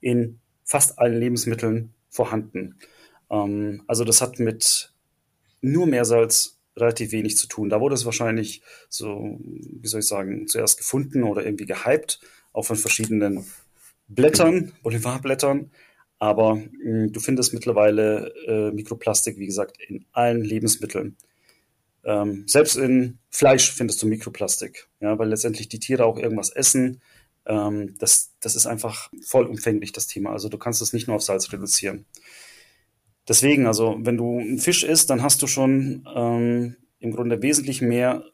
in fast allen Lebensmitteln vorhanden. Ähm, also das hat mit nur Meersalz relativ wenig zu tun. Da wurde es wahrscheinlich so, wie soll ich sagen, zuerst gefunden oder irgendwie gehypt, auch von verschiedenen Blättern, Boulevardblättern. Aber mh, hm, du findest mittlerweile äh, Mikroplastik, wie gesagt, in allen Lebensmitteln. Ähm, selbst in Fleisch findest du Mikroplastik, ja, weil letztendlich die Tiere auch irgendwas essen. Ähm, das, das ist einfach vollumfänglich, das Thema. Also du kannst es nicht nur auf Salz reduzieren. Deswegen, also wenn du einen Fisch isst, dann hast du schon ähm, im Grunde wesentlich mehr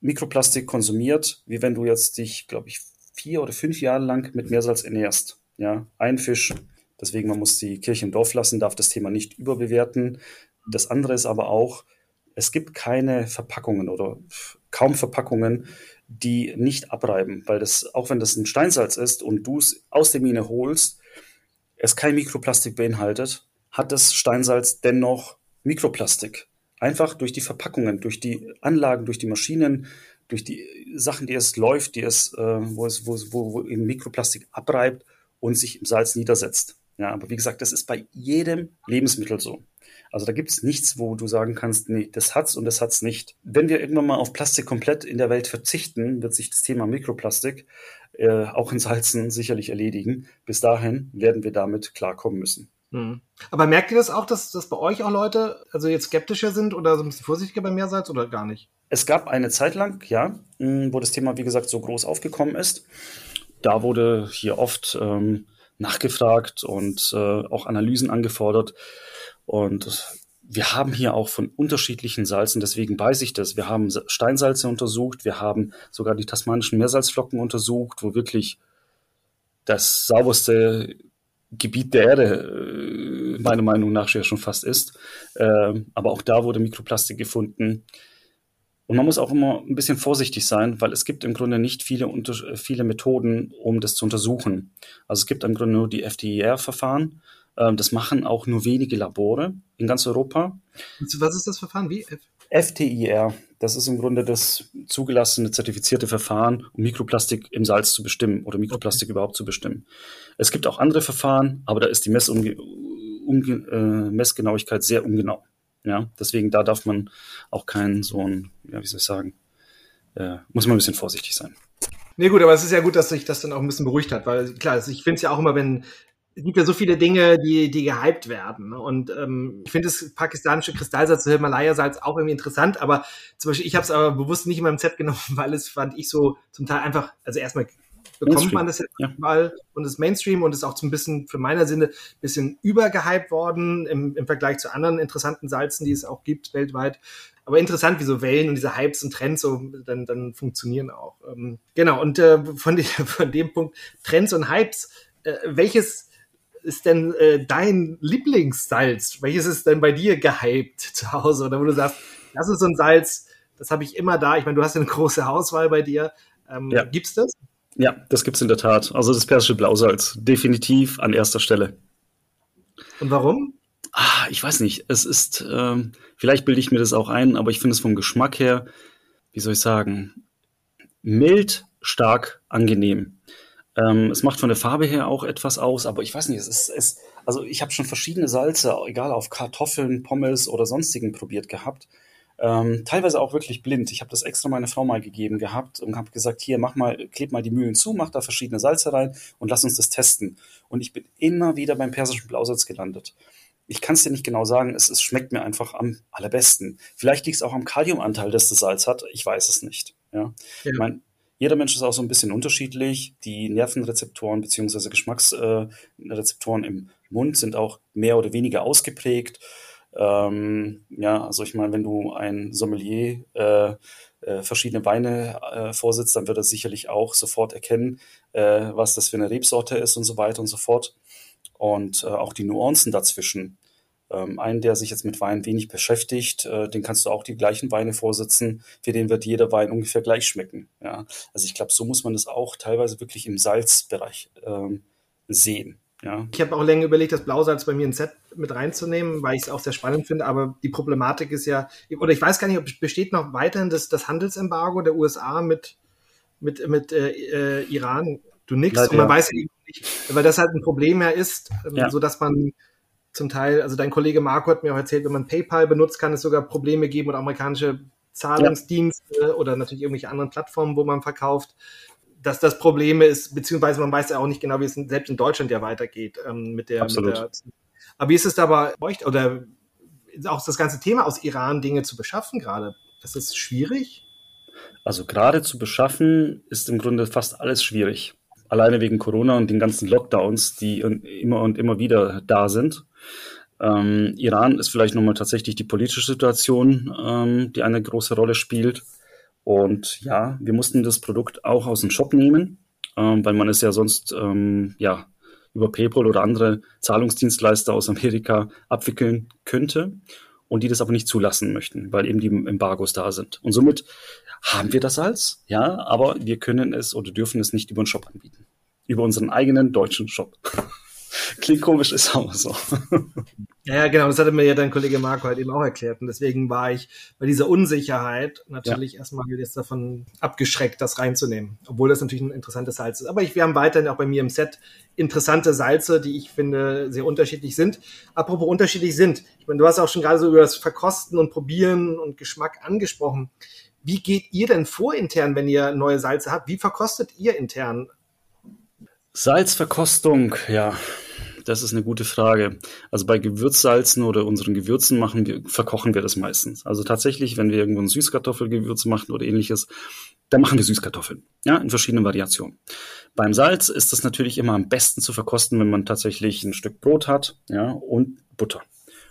Mikroplastik konsumiert, wie wenn du jetzt dich, glaube ich, vier oder fünf Jahre lang mit Meersalz ernährst. Ja, ein Fisch Deswegen, man muss die Kirche im Dorf lassen, darf das Thema nicht überbewerten. Das andere ist aber auch, es gibt keine Verpackungen oder kaum Verpackungen, die nicht abreiben, weil das, auch wenn das ein Steinsalz ist und du es aus der Mine holst, es kein Mikroplastik beinhaltet, hat das Steinsalz dennoch Mikroplastik. Einfach durch die Verpackungen, durch die Anlagen, durch die Maschinen, durch die Sachen, die es läuft, die es, äh, wo es, wo, wo, wo eben Mikroplastik abreibt und sich im Salz niedersetzt. Ja, aber wie gesagt, das ist bei jedem Lebensmittel so. Also da gibt es nichts, wo du sagen kannst, nee, das hat's und das hat's nicht. Wenn wir irgendwann mal auf Plastik komplett in der Welt verzichten, wird sich das Thema Mikroplastik äh, auch in Salzen sicherlich erledigen. Bis dahin werden wir damit klarkommen müssen. Mhm. Aber merkt ihr das auch, dass, dass bei euch auch Leute also jetzt skeptischer sind oder so ein bisschen vorsichtiger bei Meersalz oder gar nicht? Es gab eine Zeit lang, ja, wo das Thema, wie gesagt, so groß aufgekommen ist. Da wurde hier oft ähm, nachgefragt und äh, auch Analysen angefordert. Und wir haben hier auch von unterschiedlichen Salzen, deswegen weiß ich das. Wir haben Steinsalze untersucht, wir haben sogar die tasmanischen Meersalzflocken untersucht, wo wirklich das sauberste Gebiet der Erde äh, meiner Meinung nach schon fast ist. Ähm, aber auch da wurde Mikroplastik gefunden. Und man muss auch immer ein bisschen vorsichtig sein, weil es gibt im Grunde nicht viele, viele Methoden, um das zu untersuchen. Also es gibt im Grunde nur die FDIR-Verfahren. Ähm, das machen auch nur wenige Labore in ganz Europa. Was ist das Verfahren? Wie? FTIR. Das ist im Grunde das zugelassene, zertifizierte Verfahren, um Mikroplastik im Salz zu bestimmen oder Mikroplastik okay. überhaupt zu bestimmen. Es gibt auch andere Verfahren, aber da ist die Umge äh, Messgenauigkeit sehr ungenau. Ja, deswegen da darf man auch keinen so ein, ja, wie soll ich sagen, äh, muss man ein bisschen vorsichtig sein. Nee, gut, aber es ist ja gut, dass sich das dann auch ein bisschen beruhigt hat, weil klar, ich finde es ja auch immer, wenn es gibt ja so viele Dinge, die, die gehypt werden. Ne? Und ähm, ich finde das pakistanische Kristallsalz, das Himalaya-Salz auch irgendwie interessant, aber zum Beispiel, ich habe es aber bewusst nicht in meinem Set genommen, weil es fand ich so zum Teil einfach, also erstmal bekommt Mainstream. man das jetzt ja. mal und ist Mainstream und ist auch so ein bisschen für meiner Sinne ein bisschen übergehypt worden im, im Vergleich zu anderen interessanten Salzen, die es auch gibt weltweit. Aber interessant, wie so Wellen und diese Hypes und Trends so dann, dann funktionieren auch. Ähm, genau, und äh, von, die, von dem Punkt Trends und Hypes, äh, welches ist denn äh, dein Lieblingssalz? Welches ist denn bei dir gehypt zu Hause? Oder wo du sagst, das ist so ein Salz, das habe ich immer da. Ich meine, du hast ja eine große Auswahl bei dir. Ähm, ja. Gibt's das? Ja, das gibt's in der Tat. Also das persische Blausalz, definitiv an erster Stelle. Und warum? Ah, ich weiß nicht. Es ist, ähm, vielleicht bilde ich mir das auch ein, aber ich finde es vom Geschmack her, wie soll ich sagen, mild, stark, angenehm. Ähm, es macht von der Farbe her auch etwas aus, aber ich weiß nicht, es ist, es, also ich habe schon verschiedene Salze, egal auf Kartoffeln, Pommes oder sonstigen probiert gehabt. Ähm, teilweise auch wirklich blind. Ich habe das extra meiner Frau mal gegeben gehabt und habe gesagt, hier, mach mal, kleb mal die Mühlen zu, mach da verschiedene Salze rein und lass uns das testen. Und ich bin immer wieder beim persischen Blausalz gelandet. Ich kann es dir nicht genau sagen, es, es, schmeckt mir einfach am allerbesten. Vielleicht liegt es auch am Kaliumanteil, das das Salz hat. Ich weiß es nicht. Ja. ja. Ich mein, jeder Mensch ist auch so ein bisschen unterschiedlich. Die Nervenrezeptoren bzw. Geschmacksrezeptoren äh, im Mund sind auch mehr oder weniger ausgeprägt. Ähm, ja, also ich meine, wenn du ein Sommelier äh, äh, verschiedene Weine äh, vorsitzt, dann wird er sicherlich auch sofort erkennen, äh, was das für eine Rebsorte ist und so weiter und so fort. Und äh, auch die Nuancen dazwischen. Ähm, einen, der sich jetzt mit Wein wenig beschäftigt, äh, den kannst du auch die gleichen Weine vorsitzen, für den wird jeder Wein ungefähr gleich schmecken. Ja? Also ich glaube, so muss man das auch teilweise wirklich im Salzbereich ähm, sehen. Ja. Ich habe auch länger überlegt, das Blausalz bei mir ins Set mit reinzunehmen, weil ich es auch sehr spannend finde. Aber die Problematik ist ja, oder ich weiß gar nicht, ob besteht noch weiterhin das, das Handelsembargo der USA mit, mit, mit äh, äh, Iran. Du nix und man ja. weiß ja nicht, weil das halt ein Problem ja ist, ähm, ja. so dass man zum Teil, also dein Kollege Marco hat mir auch erzählt, wenn man PayPal benutzt, kann es sogar Probleme geben oder amerikanische Zahlungsdienste ja. oder natürlich irgendwelche anderen Plattformen, wo man verkauft dass das Problem ist, beziehungsweise man weiß ja auch nicht genau, wie es selbst in Deutschland ja weitergeht ähm, mit, der, Absolut. mit der. Aber wie ist es da bei euch oder auch das ganze Thema aus Iran Dinge zu beschaffen gerade? Das ist schwierig? Also gerade zu beschaffen ist im Grunde fast alles schwierig. Alleine wegen Corona und den ganzen Lockdowns, die immer und immer wieder da sind. Ähm, Iran ist vielleicht nochmal tatsächlich die politische Situation, ähm, die eine große Rolle spielt. Und ja, wir mussten das Produkt auch aus dem Shop nehmen, ähm, weil man es ja sonst ähm, ja über PayPal oder andere Zahlungsdienstleister aus Amerika abwickeln könnte und die das aber nicht zulassen möchten, weil eben die Embargos da sind. Und somit haben wir das als, ja, aber wir können es oder dürfen es nicht über den Shop anbieten. Über unseren eigenen deutschen Shop. Klingt komisch, ist aber so. Ja, genau, das hatte mir ja dein Kollege Marco halt eben auch erklärt. Und deswegen war ich bei dieser Unsicherheit natürlich ja. erstmal jetzt davon abgeschreckt, das reinzunehmen. Obwohl das natürlich ein interessantes Salz ist. Aber ich, wir haben weiterhin auch bei mir im Set interessante Salze, die ich finde sehr unterschiedlich sind. Apropos unterschiedlich sind. Ich meine, du hast auch schon gerade so über das Verkosten und Probieren und Geschmack angesprochen. Wie geht ihr denn vor intern, wenn ihr neue Salze habt? Wie verkostet ihr intern Salzverkostung, ja, das ist eine gute Frage. Also bei Gewürzsalzen oder unseren Gewürzen machen wir, verkochen wir das meistens. Also tatsächlich, wenn wir irgendwo ein Süßkartoffelgewürz machen oder ähnliches, dann machen wir Süßkartoffeln. Ja, in verschiedenen Variationen. Beim Salz ist das natürlich immer am besten zu verkosten, wenn man tatsächlich ein Stück Brot hat, ja, und Butter.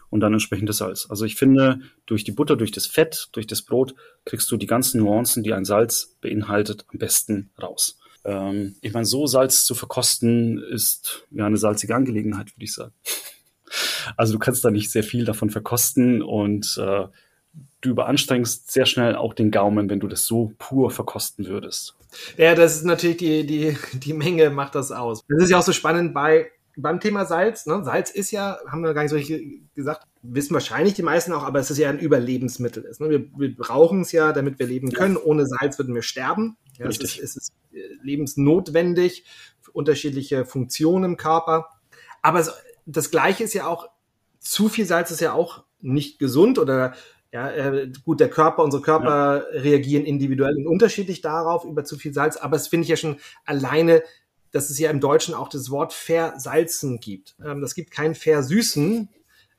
Und dann entsprechend das Salz. Also ich finde, durch die Butter, durch das Fett, durch das Brot kriegst du die ganzen Nuancen, die ein Salz beinhaltet, am besten raus. Ähm, ich meine, so Salz zu verkosten ist ja eine salzige Angelegenheit, würde ich sagen. Also du kannst da nicht sehr viel davon verkosten und äh, du überanstrengst sehr schnell auch den Gaumen, wenn du das so pur verkosten würdest. Ja, das ist natürlich die, die, die Menge macht das aus. Das ist ja auch so spannend bei beim Thema Salz, ne? Salz ist ja, haben wir gar nicht so richtig gesagt, wissen wahrscheinlich die meisten auch, aber es ist ja ein Überlebensmittel. Ist, ne? wir, wir brauchen es ja, damit wir leben können. Ohne Salz würden wir sterben. Ja, es, ist, es ist äh, lebensnotwendig unterschiedliche Funktionen im Körper. Aber es, das Gleiche ist ja auch, zu viel Salz ist ja auch nicht gesund oder ja, äh, gut, der Körper, unsere Körper ja. reagieren individuell und unterschiedlich darauf über zu viel Salz, aber es finde ich ja schon alleine dass es ja im Deutschen auch das Wort versalzen gibt. Ähm, das gibt kein versüßen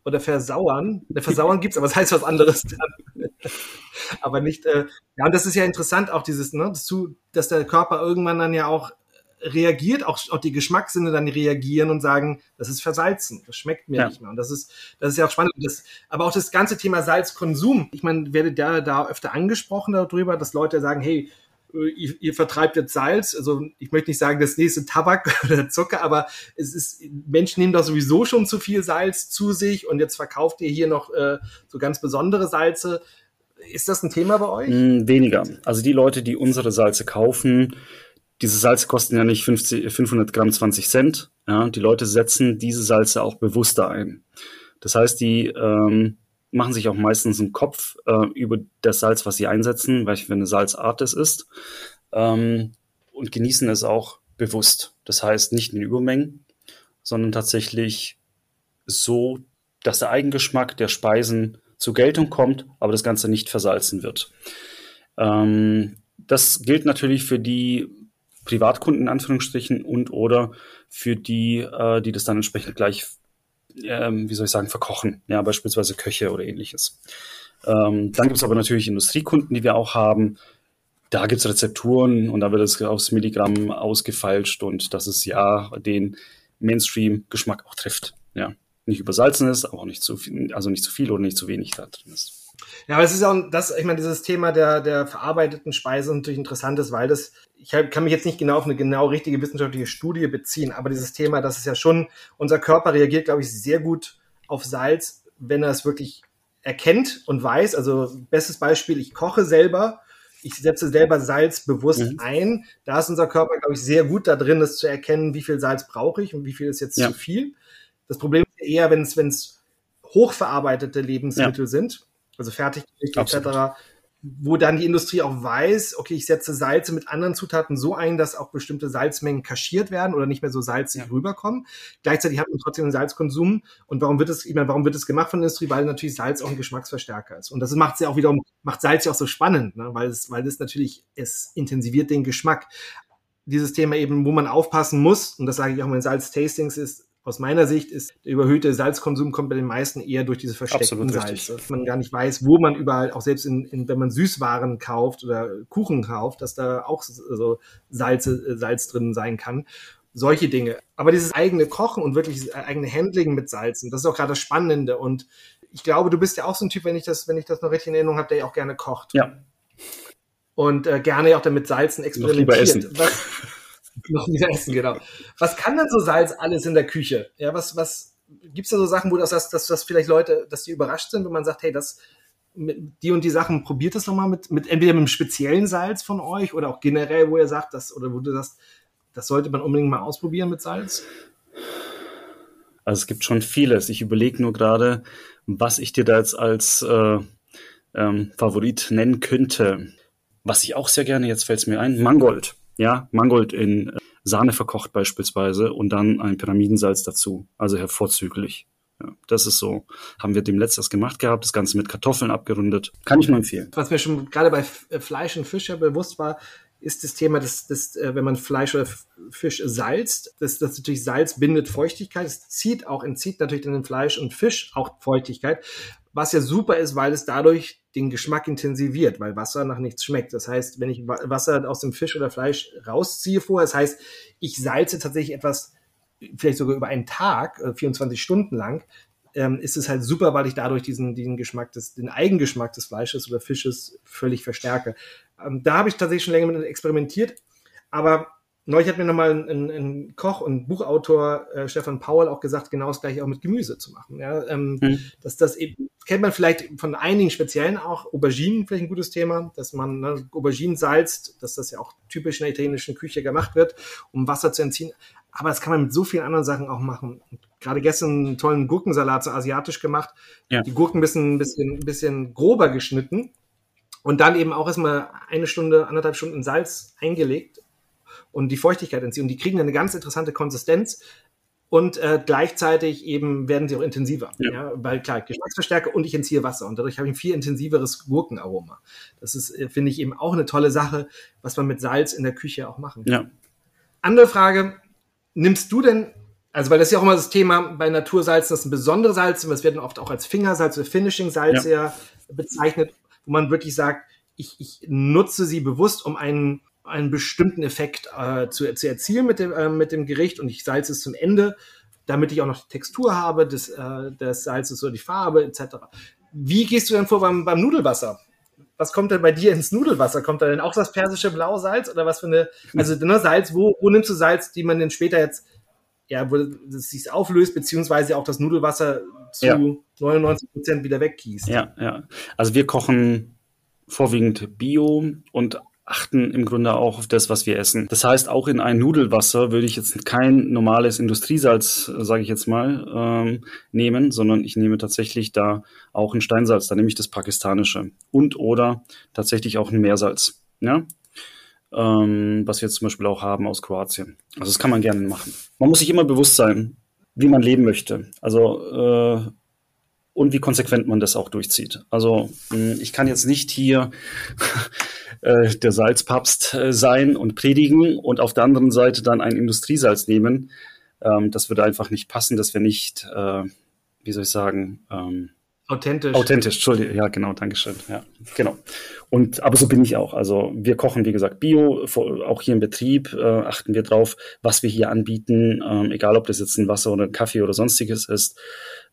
oder versauern. Der Versauern gibt's, aber es das heißt was anderes aber nicht, äh, ja, und das ist ja interessant, auch dieses, ne, dass, du, dass der Körper irgendwann dann ja auch reagiert, auch, auch die Geschmackssinne dann reagieren und sagen, das ist versalzen, das schmeckt mir ja. nicht mehr. Und das ist, das ist ja auch spannend. Das, aber auch das ganze Thema Salzkonsum, ich meine, werde da, da öfter angesprochen darüber, dass Leute sagen, hey, ihr, ihr vertreibt jetzt Salz. Also ich möchte nicht sagen, das nächste Tabak oder Zucker, aber es ist, Menschen nehmen doch sowieso schon zu viel Salz zu sich und jetzt verkauft ihr hier noch äh, so ganz besondere Salze. Ist das ein Thema bei euch? Mm, weniger. Also die Leute, die unsere Salze kaufen, diese Salze kosten ja nicht 50, 500 Gramm 20 Cent. Ja, die Leute setzen diese Salze auch bewusster ein. Das heißt, die ähm, machen sich auch meistens einen Kopf äh, über das Salz, was sie einsetzen, weil für eine Salzart es ist, ähm, und genießen es auch bewusst. Das heißt nicht in Übermengen, sondern tatsächlich so, dass der Eigengeschmack der Speisen zur Geltung kommt, aber das Ganze nicht versalzen wird. Ähm, das gilt natürlich für die Privatkunden in Anführungsstrichen und oder für die, äh, die das dann entsprechend gleich ähm, wie soll ich sagen, verkochen, ja, beispielsweise Köche oder ähnliches. Ähm, dann gibt es aber natürlich Industriekunden, die wir auch haben. Da gibt es Rezepturen und da wird es aufs Milligramm ausgefeilscht und dass es ja den Mainstream-Geschmack auch trifft. Ja, nicht übersalzen ist, aber auch nicht zu viel, also nicht zu viel oder nicht zu wenig da drin ist. Ja, aber es ist auch das, ich meine, dieses Thema der, der verarbeiteten Speise natürlich interessant ist, weil das, ich kann mich jetzt nicht genau auf eine genau richtige wissenschaftliche Studie beziehen, aber dieses Thema, das ist ja schon, unser Körper reagiert, glaube ich, sehr gut auf Salz, wenn er es wirklich erkennt und weiß. Also, bestes Beispiel, ich koche selber, ich setze selber Salz bewusst mhm. ein. Da ist unser Körper, glaube ich, sehr gut da drin, das zu erkennen, wie viel Salz brauche ich und wie viel ist jetzt ja. zu viel. Das Problem ist eher, wenn es, wenn es hochverarbeitete Lebensmittel ja. sind, also Fertiggerichte etc., wo dann die Industrie auch weiß, okay, ich setze Salze mit anderen Zutaten so ein, dass auch bestimmte Salzmengen kaschiert werden oder nicht mehr so salzig ja. rüberkommen. Gleichzeitig hat man trotzdem einen Salzkonsum. Und warum wird es, ich meine, warum wird es gemacht von der Industrie? Weil natürlich Salz auch ein Geschmacksverstärker ist. Und das macht es ja auch wiederum, macht Salz ja auch so spannend, ne? weil es, weil das natürlich, es intensiviert den Geschmack. Dieses Thema eben, wo man aufpassen muss, und das sage ich auch in Salz-Tastings, ist, aus meiner Sicht ist der überhöhte Salzkonsum kommt bei den meisten eher durch diese versteckten Salze. Dass man gar nicht weiß, wo man überall, auch selbst in, in, wenn man Süßwaren kauft oder Kuchen kauft, dass da auch so Salze, äh, Salz drin sein kann. Solche Dinge. Aber dieses eigene Kochen und wirklich eigene Handling mit Salzen, das ist auch gerade das Spannende. Und ich glaube, du bist ja auch so ein Typ, wenn ich das, wenn ich das noch richtig in Erinnerung habe, der ja auch gerne kocht. Ja. Und äh, gerne auch damit Salzen experimentiert. Noch lieber essen. Was, noch wieder essen, genau. Was kann denn so Salz alles in der Küche? Ja, was, was, gibt's da so Sachen, wo das, dass, dass, dass vielleicht Leute, dass die überrascht sind, wenn man sagt, hey, das, die und die Sachen, probiert das doch mal mit, mit, entweder mit einem speziellen Salz von euch oder auch generell, wo ihr sagt, das, oder wo du sagst, das sollte man unbedingt mal ausprobieren mit Salz? Also es gibt schon vieles. Ich überlege nur gerade, was ich dir da jetzt als äh, ähm, Favorit nennen könnte. Was ich auch sehr gerne, jetzt fällt es mir ein, Mangold ja, Mangold in äh, Sahne verkocht beispielsweise und dann ein Pyramidensalz dazu. Also hervorzüglich. Ja, das ist so. Haben wir dem letztes gemacht gehabt, das Ganze mit Kartoffeln abgerundet. Kann ich nur empfehlen. Was mir schon gerade bei äh, Fleisch und Fisch ja bewusst war, ist das Thema, dass, dass äh, wenn man Fleisch oder Fisch salzt, dass das natürlich Salz bindet Feuchtigkeit. Es zieht auch, entzieht natürlich dann dem Fleisch und Fisch auch Feuchtigkeit, was ja super ist, weil es dadurch den Geschmack intensiviert, weil Wasser nach nichts schmeckt. Das heißt, wenn ich Wasser aus dem Fisch oder Fleisch rausziehe vorher, das heißt, ich salze tatsächlich etwas, vielleicht sogar über einen Tag, 24 äh, Stunden lang, ähm, ist es halt super, weil ich dadurch diesen, diesen Geschmack des, den Eigengeschmack des Fleisches oder Fisches völlig verstärke. Ähm, da habe ich tatsächlich schon länger mit experimentiert, aber neulich hat mir nochmal ein, ein Koch und Buchautor äh, Stefan Paul auch gesagt, genau das gleiche auch mit Gemüse zu machen. Ja, ähm, mhm. dass das eben kennt man vielleicht von einigen speziellen auch Auberginen vielleicht ein gutes Thema, dass man ne, Auberginen salzt, dass das ja auch typisch in der italienischen Küche gemacht wird, um Wasser zu entziehen. Aber das kann man mit so vielen anderen Sachen auch machen. Gerade gestern einen tollen Gurkensalat so asiatisch gemacht. Ja. Die Gurken ein bisschen, bisschen, bisschen grober geschnitten und dann eben auch erstmal eine Stunde, anderthalb Stunden Salz eingelegt und die Feuchtigkeit entziehen. Und die kriegen eine ganz interessante Konsistenz. Und äh, gleichzeitig eben werden sie auch intensiver. Ja. ja weil klar, Geschmacksverstärker und ich entziehe Wasser. Und dadurch habe ich ein viel intensiveres Gurkenaroma. Das ist, äh, finde ich, eben auch eine tolle Sache, was man mit Salz in der Küche auch machen kann. Ja. Andere Frage, nimmst du denn, also weil das ist ja auch immer das Thema bei Natursalzen, das sind besondere Salze, das werden oft auch als Fingersalz oder Finishing-Salz ja. bezeichnet, wo man wirklich sagt, ich, ich nutze sie bewusst, um einen, einen bestimmten Effekt äh, zu, zu erzielen mit dem, äh, mit dem Gericht und ich salze es zum Ende, damit ich auch noch die Textur habe des, äh, des Salzes oder die Farbe etc. Wie gehst du denn vor beim, beim Nudelwasser? was kommt denn bei dir ins Nudelwasser? Kommt da denn auch das persische Blausalz oder was für eine, also ne, Salz, wo, wo nimmst du Salz, die man denn später jetzt, ja, wo es sich auflöst, beziehungsweise auch das Nudelwasser zu ja. 99 Prozent wieder weggießt? Ja, ja. Also wir kochen vorwiegend Bio und achten im Grunde auch auf das, was wir essen. Das heißt, auch in ein Nudelwasser würde ich jetzt kein normales Industriesalz, sage ich jetzt mal, ähm, nehmen, sondern ich nehme tatsächlich da auch ein Steinsalz. Da nehme ich das pakistanische und oder tatsächlich auch ein Meersalz. Ja? Ähm, was wir jetzt zum Beispiel auch haben aus Kroatien. Also das kann man gerne machen. Man muss sich immer bewusst sein, wie man leben möchte. Also äh, und wie konsequent man das auch durchzieht. Also hm, ich kann jetzt nicht hier äh, der Salzpapst äh, sein und predigen und auf der anderen Seite dann ein Industriesalz nehmen. Ähm, das würde einfach nicht passen, das wäre nicht, äh, wie soll ich sagen, ähm, Authentisch. Authentisch, Entschuldigung, ja, genau, Dankeschön. Ja, genau. Und aber so bin ich auch. Also wir kochen, wie gesagt, Bio, auch hier im Betrieb äh, achten wir drauf, was wir hier anbieten, ähm, egal ob das jetzt ein Wasser oder ein Kaffee oder sonstiges ist.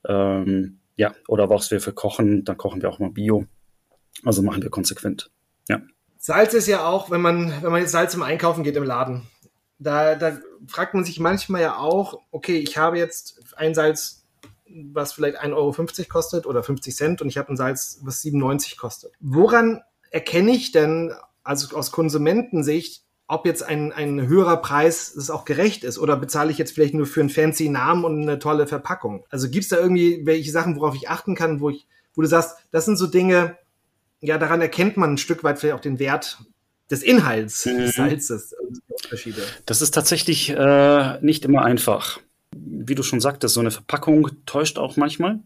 Ähm, ja, oder was wir für kochen, dann kochen wir auch mal Bio. Also machen wir konsequent. Ja. Salz ist ja auch, wenn man, wenn man jetzt Salz zum Einkaufen geht im Laden, da, da fragt man sich manchmal ja auch, okay, ich habe jetzt ein Salz, was vielleicht 1,50 Euro kostet oder 50 Cent und ich habe ein Salz, was 97 kostet. Woran erkenne ich denn, also aus Konsumentensicht, ob jetzt ein, ein höherer Preis es auch gerecht ist oder bezahle ich jetzt vielleicht nur für einen fancy Namen und eine tolle Verpackung? Also gibt es da irgendwie welche Sachen, worauf ich achten kann, wo ich, wo du sagst, das sind so Dinge, ja, daran erkennt man ein Stück weit vielleicht auch den Wert des Inhalts mhm. des Salzes. Unterschiede. Das ist tatsächlich äh, nicht immer einfach. Wie du schon sagtest, so eine Verpackung täuscht auch manchmal.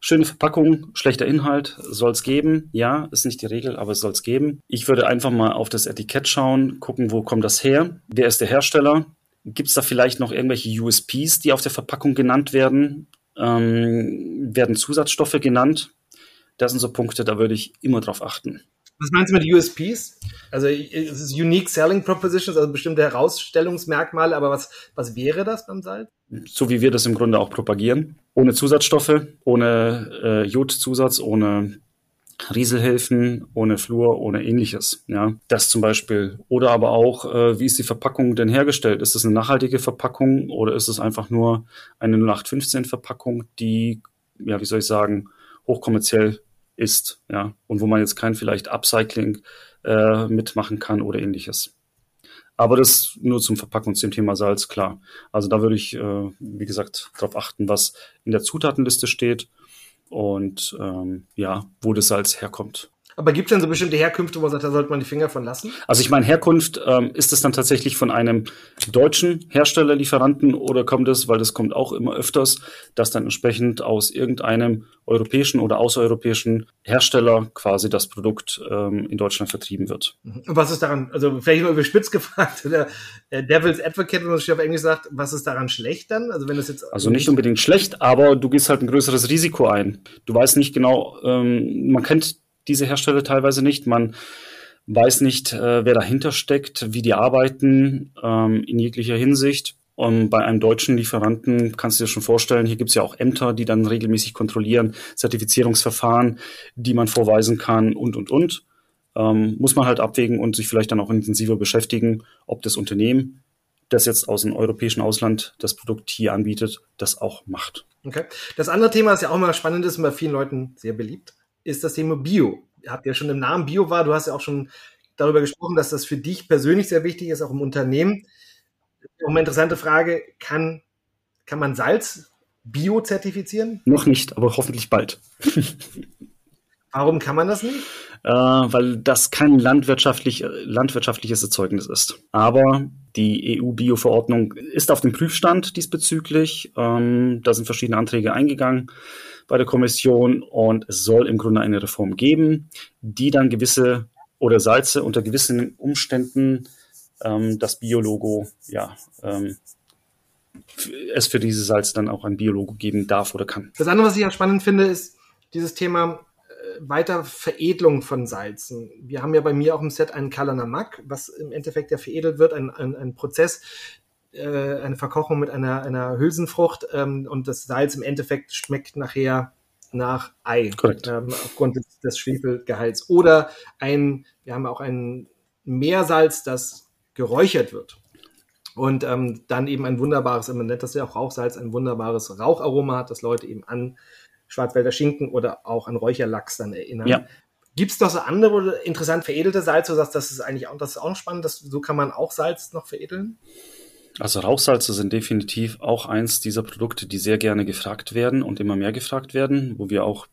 Schöne Verpackung, schlechter Inhalt, soll es geben. Ja, ist nicht die Regel, aber es soll es geben. Ich würde einfach mal auf das Etikett schauen, gucken, wo kommt das her, wer ist der Hersteller. Gibt es da vielleicht noch irgendwelche USPs, die auf der Verpackung genannt werden? Ähm, werden Zusatzstoffe genannt? Das sind so Punkte, da würde ich immer drauf achten. Was meinst du mit USPs? Also es ist Unique Selling Propositions, also bestimmte Herausstellungsmerkmale, aber was, was wäre das beim Salz? So wie wir das im Grunde auch propagieren. Ohne Zusatzstoffe, ohne äh, Jodzusatz, ohne Rieselhilfen, ohne Fluor, ohne ähnliches. Ja, das zum Beispiel. Oder aber auch, äh, wie ist die Verpackung denn hergestellt? Ist es eine nachhaltige Verpackung oder ist es einfach nur eine 0815 Verpackung, die, ja, wie soll ich sagen, hochkommerziell ist, ja, und wo man jetzt kein vielleicht Upcycling äh, mitmachen kann oder ähnliches. Aber das nur zum Verpacken und zum Thema Salz, klar. Also da würde ich, äh, wie gesagt, darauf achten, was in der Zutatenliste steht und ähm, ja, wo das Salz herkommt. Aber gibt es denn so bestimmte Herkünfte, wo man sagt, da sollte man die Finger von lassen? Also ich meine, Herkunft, ähm, ist es dann tatsächlich von einem deutschen Hersteller, Lieferanten oder kommt es, weil das kommt auch immer öfters, dass dann entsprechend aus irgendeinem europäischen oder außereuropäischen Hersteller quasi das Produkt ähm, in Deutschland vertrieben wird. Und was ist daran, also vielleicht mal überspitzt gefragt, oder äh, Devil's Advocate, wenn man es auf Englisch sagt, was ist daran schlecht dann? Also wenn das jetzt also nicht unbedingt schlecht, aber du gehst halt ein größeres Risiko ein. Du weißt nicht genau, ähm, man kennt diese Hersteller teilweise nicht. Man weiß nicht, äh, wer dahinter steckt, wie die arbeiten ähm, in jeglicher Hinsicht. Und bei einem deutschen Lieferanten kannst du dir schon vorstellen, hier gibt es ja auch Ämter, die dann regelmäßig kontrollieren, Zertifizierungsverfahren, die man vorweisen kann und, und, und. Ähm, muss man halt abwägen und sich vielleicht dann auch intensiver beschäftigen, ob das Unternehmen, das jetzt aus dem europäischen Ausland das Produkt hier anbietet, das auch macht. Okay. Das andere Thema, das ja auch immer spannend ist bei vielen Leuten sehr beliebt, ist das Thema Bio. Ihr habt ja schon im Namen Bio war, du hast ja auch schon darüber gesprochen, dass das für dich persönlich sehr wichtig ist, auch im Unternehmen. Auch eine interessante Frage, kann, kann man Salz Bio zertifizieren? Noch nicht, aber hoffentlich bald. Warum kann man das nicht? Äh, weil das kein landwirtschaftlich, landwirtschaftliches Erzeugnis ist. Aber die EU-Bio-Verordnung ist auf dem Prüfstand diesbezüglich. Ähm, da sind verschiedene Anträge eingegangen bei der Kommission und es soll im Grunde eine Reform geben, die dann gewisse oder Salze unter gewissen Umständen ähm, das Biologo, ja, ähm, es für diese Salze dann auch ein Biologo geben darf oder kann. Das andere, was ich ja spannend finde, ist dieses Thema äh, weiter Veredelung von Salzen. Wir haben ja bei mir auch im Set einen Kalanamak, was im Endeffekt ja veredelt wird, ein, ein, ein Prozess, äh, eine Verkochung mit einer, einer Hülsenfrucht ähm, und das Salz im Endeffekt schmeckt nachher nach Ei ähm, aufgrund des, des Schwefelgehalts. Oder ein, wir haben auch ein Meersalz, das geräuchert wird. Und ähm, dann eben ein wunderbares, man nennt das ja auch Rauchsalz, ein wunderbares Raucharoma hat, das Leute eben an Schwarzwälder Schinken oder auch an Räucherlachs dann erinnern. Ja. Gibt es noch so andere interessant veredelte Salz, wo du sagst, das ist eigentlich auch, das ist auch spannend, das, so kann man auch Salz noch veredeln? Also Rauchsalze sind definitiv auch eins dieser Produkte, die sehr gerne gefragt werden und immer mehr gefragt werden, wo wir auch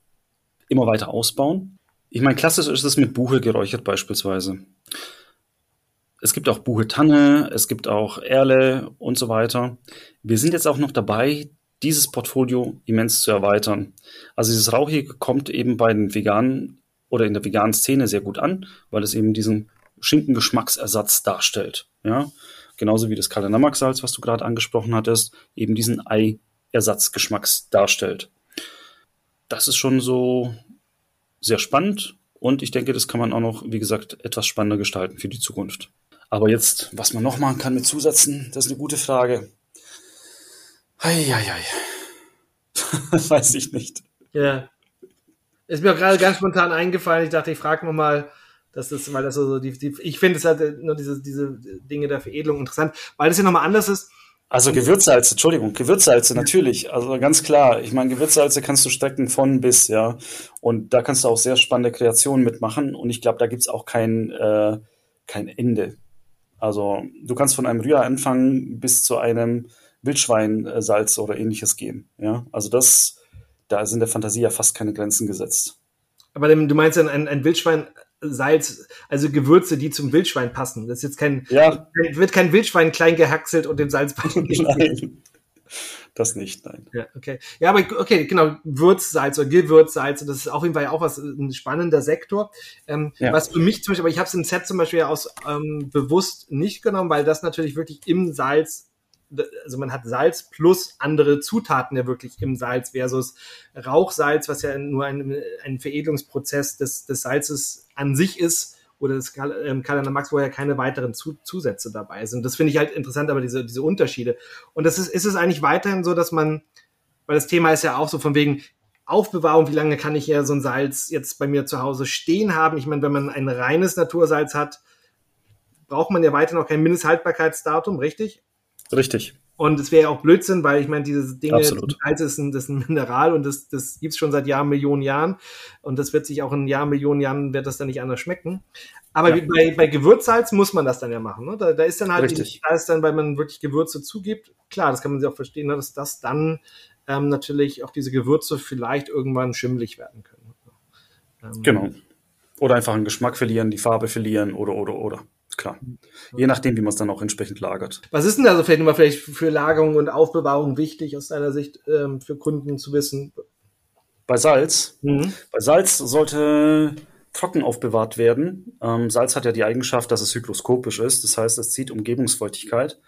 immer weiter ausbauen. Ich meine, klassisch ist es mit Buche geräuchert beispielsweise. Es gibt auch Buche Tanne, es gibt auch Erle und so weiter. Wir sind jetzt auch noch dabei, dieses Portfolio immens zu erweitern. Also dieses Rauchige kommt eben bei den Veganen oder in der veganen Szene sehr gut an, weil es eben diesen Schinkengeschmacksersatz darstellt. Ja, genauso wie das Kalanamak-Salz, was du gerade angesprochen hattest, eben diesen Ei-Ersatzgeschmacks darstellt. Das ist schon so sehr spannend und ich denke, das kann man auch noch, wie gesagt, etwas spannender gestalten für die Zukunft. Aber jetzt, was man noch machen kann mit Zusätzen, das ist eine gute Frage. Eieiei. Weiß ich nicht. Ja. Ist mir auch gerade ganz spontan eingefallen. Ich dachte, ich frage mal, das ist, weil das so, die, die ich finde es halt äh, nur diese, diese Dinge der Veredelung interessant, weil das ja nochmal anders ist. Also Gewürzsalze, Entschuldigung, Gewürzsalze natürlich, also ganz klar. Ich meine, Gewürzsalze kannst du stecken von bis, ja. Und da kannst du auch sehr spannende Kreationen mitmachen. Und ich glaube, da gibt's auch kein, äh, kein Ende. Also du kannst von einem Rühr anfangen bis zu einem Wildschweinsalz oder ähnliches gehen. Ja, also das, da sind der Fantasie ja fast keine Grenzen gesetzt. Aber du meinst dann ein, ein Wildschwein Salz, also Gewürze, die zum Wildschwein passen. Das ist jetzt kein, ja. wird kein Wildschwein klein gehackselt und dem Salz Nein. Das nicht, nein. Ja, okay. Ja, aber okay, genau, Würzsalz oder Gewürzsalz, das ist auf jeden Fall auch was, ein spannender Sektor. Ähm, ja. Was für mich zum Beispiel, aber ich habe es im Set zum Beispiel aus ähm, bewusst nicht genommen, weil das natürlich wirklich im Salz also man hat Salz plus andere Zutaten ja wirklich im Salz versus Rauchsalz, was ja nur ein, ein Veredelungsprozess des, des Salzes an sich ist oder das ähm, Kalender Max, wo ja keine weiteren Zu Zusätze dabei sind. Das finde ich halt interessant, aber diese, diese Unterschiede. Und das ist, ist es eigentlich weiterhin so, dass man, weil das Thema ist ja auch so von wegen Aufbewahrung, wie lange kann ich ja so ein Salz jetzt bei mir zu Hause stehen haben? Ich meine, wenn man ein reines Natursalz hat, braucht man ja weiter noch kein Mindesthaltbarkeitsdatum, richtig? Richtig. Und es wäre ja auch Blödsinn, weil ich meine, diese Dinge, Salz ist ein, das ist ein Mineral und das, das gibt es schon seit Jahren, Millionen Jahren. Und das wird sich auch in Jahren, Millionen Jahren, wird das dann nicht anders schmecken. Aber ja. bei, bei Gewürzsalz muss man das dann ja machen. Ne? Da, da ist dann halt, Richtig. da ist dann, weil man wirklich Gewürze zugibt, klar, das kann man sich auch verstehen, ne? dass das dann ähm, natürlich auch diese Gewürze vielleicht irgendwann schimmelig werden können. Ähm, genau. Oder einfach einen Geschmack verlieren, die Farbe verlieren oder, oder, oder. Klar. Je nachdem, wie man es dann auch entsprechend lagert. Was ist denn da so vielleicht vielleicht für Lagerung und Aufbewahrung wichtig aus deiner Sicht ähm, für Kunden zu wissen? Bei Salz? Mhm. Bei Salz sollte trocken aufbewahrt werden. Ähm, Salz hat ja die Eigenschaft, dass es hygroskopisch ist. Das heißt, es zieht Umgebungsfeuchtigkeit.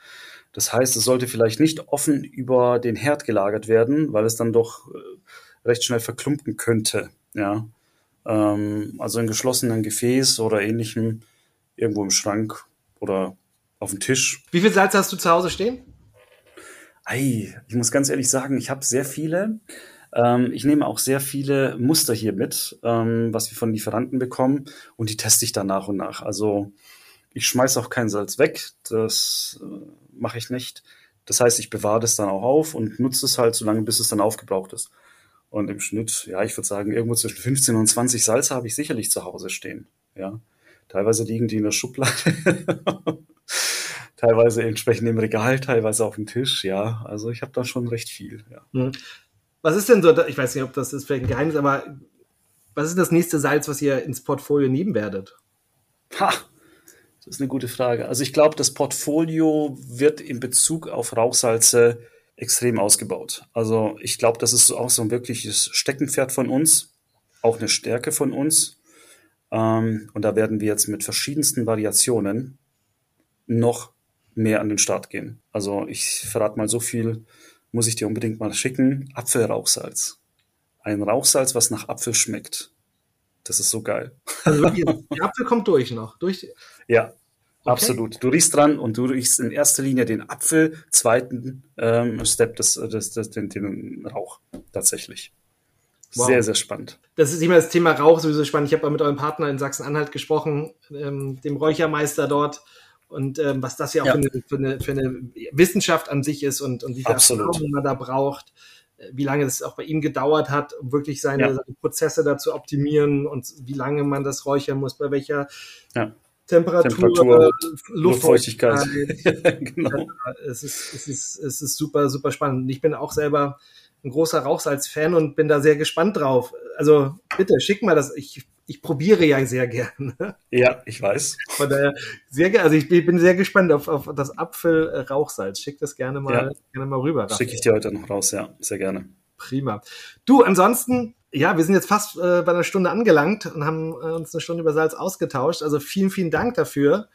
Das heißt, es sollte vielleicht nicht offen über den Herd gelagert werden, weil es dann doch äh, recht schnell verklumpen könnte. Ja. Ähm, also in geschlossenen Gefäß oder ähnlichem, irgendwo im Schrank oder auf dem Tisch. Wie viel Salz hast du zu Hause stehen? Ei, ich muss ganz ehrlich sagen, ich habe sehr viele. Ähm, ich nehme auch sehr viele Muster hier mit, ähm, was wir von Lieferanten bekommen und die teste ich dann nach und nach. Also ich schmeiße auch kein Salz weg, das äh, mache ich nicht. Das heißt, ich bewahre das dann auch auf und nutze es halt so lange, bis es dann aufgebraucht ist. Und im Schnitt, ja, ich würde sagen, irgendwo zwischen 15 und 20 Salze habe ich sicherlich zu Hause stehen. Ja. Teilweise liegen die in der Schublade. teilweise entsprechend im Regal, teilweise auf dem Tisch, ja. Also ich habe da schon recht viel, ja. Hm. Was ist denn so, ich weiß nicht, ob das ist vielleicht ein Geheimnis, aber was ist das nächste Salz, was ihr ins Portfolio nehmen werdet? Ha, das ist eine gute Frage. Also ich glaube, das Portfolio wird in Bezug auf Rauchsalze extrem ausgebaut. Also ich glaube, das ist auch so ein wirkliches Steckenpferd von uns, auch eine Stärke von uns. Ähm, und da werden wir jetzt mit verschiedensten Variationen noch mehr an den Start gehen. Also ich verrate mal so viel, muss ich dir unbedingt mal schicken. Apfelrauchsalz. Ein Rauchsalz, was nach Apfel schmeckt. Das ist so geil. Also wirklich, der Apfel kommt durch noch. Durch. Ja, Okay. Absolut. Du riechst dran und du riechst in erster Linie den Apfel, zweiten ähm, Step des, des, des, den, den Rauch tatsächlich. Wow. Sehr, sehr spannend. Das ist immer das Thema Rauch sowieso spannend. Ich habe mit eurem Partner in Sachsen-Anhalt gesprochen, ähm, dem Räuchermeister dort und ähm, was das ja auch ja. Für, eine, für, eine, für, eine, Wissenschaft an sich ist und, und wie viel Erfahrung man da braucht, äh, wie lange es auch bei ihm gedauert hat, um wirklich seine, ja. seine Prozesse da zu optimieren und wie lange man das räuchern muss, bei welcher ja. Temperatur, Temperatur Luftfeuchtigkeit. genau. Es ist, es, ist, es ist super, super spannend. Ich bin auch selber ein großer Rauchsalz-Fan und bin da sehr gespannt drauf. Also bitte, schick mal das. Ich, ich probiere ja sehr gerne. Ja, ich weiß. Von daher sehr gerne. Also ich bin sehr gespannt auf, auf das Apfel-Rauchsalz. Schick das gerne mal, ja. gerne mal rüber. Schicke ich dir heute noch raus, ja, sehr gerne. Prima. Du, ansonsten, ja, wir sind jetzt fast äh, bei einer Stunde angelangt und haben äh, uns eine Stunde über Salz ausgetauscht. Also vielen, vielen Dank dafür.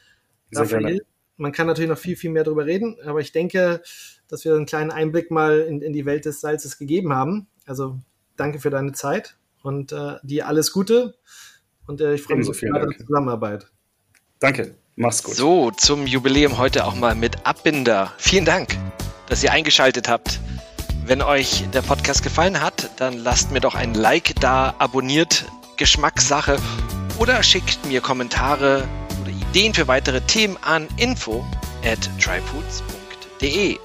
Sehr gerne. Man kann natürlich noch viel, viel mehr darüber reden, aber ich denke, dass wir einen kleinen Einblick mal in, in die Welt des Salzes gegeben haben. Also danke für deine Zeit und äh, dir alles Gute und äh, ich freue mich auf die Zusammenarbeit. Danke, mach's gut. So, zum Jubiläum heute auch mal mit Abbinder. Vielen Dank, dass ihr eingeschaltet habt. Wenn euch der Podcast gefallen hat, dann lasst mir doch ein Like da, abonniert Geschmackssache oder schickt mir Kommentare oder Ideen für weitere Themen an info at tryfoods.de.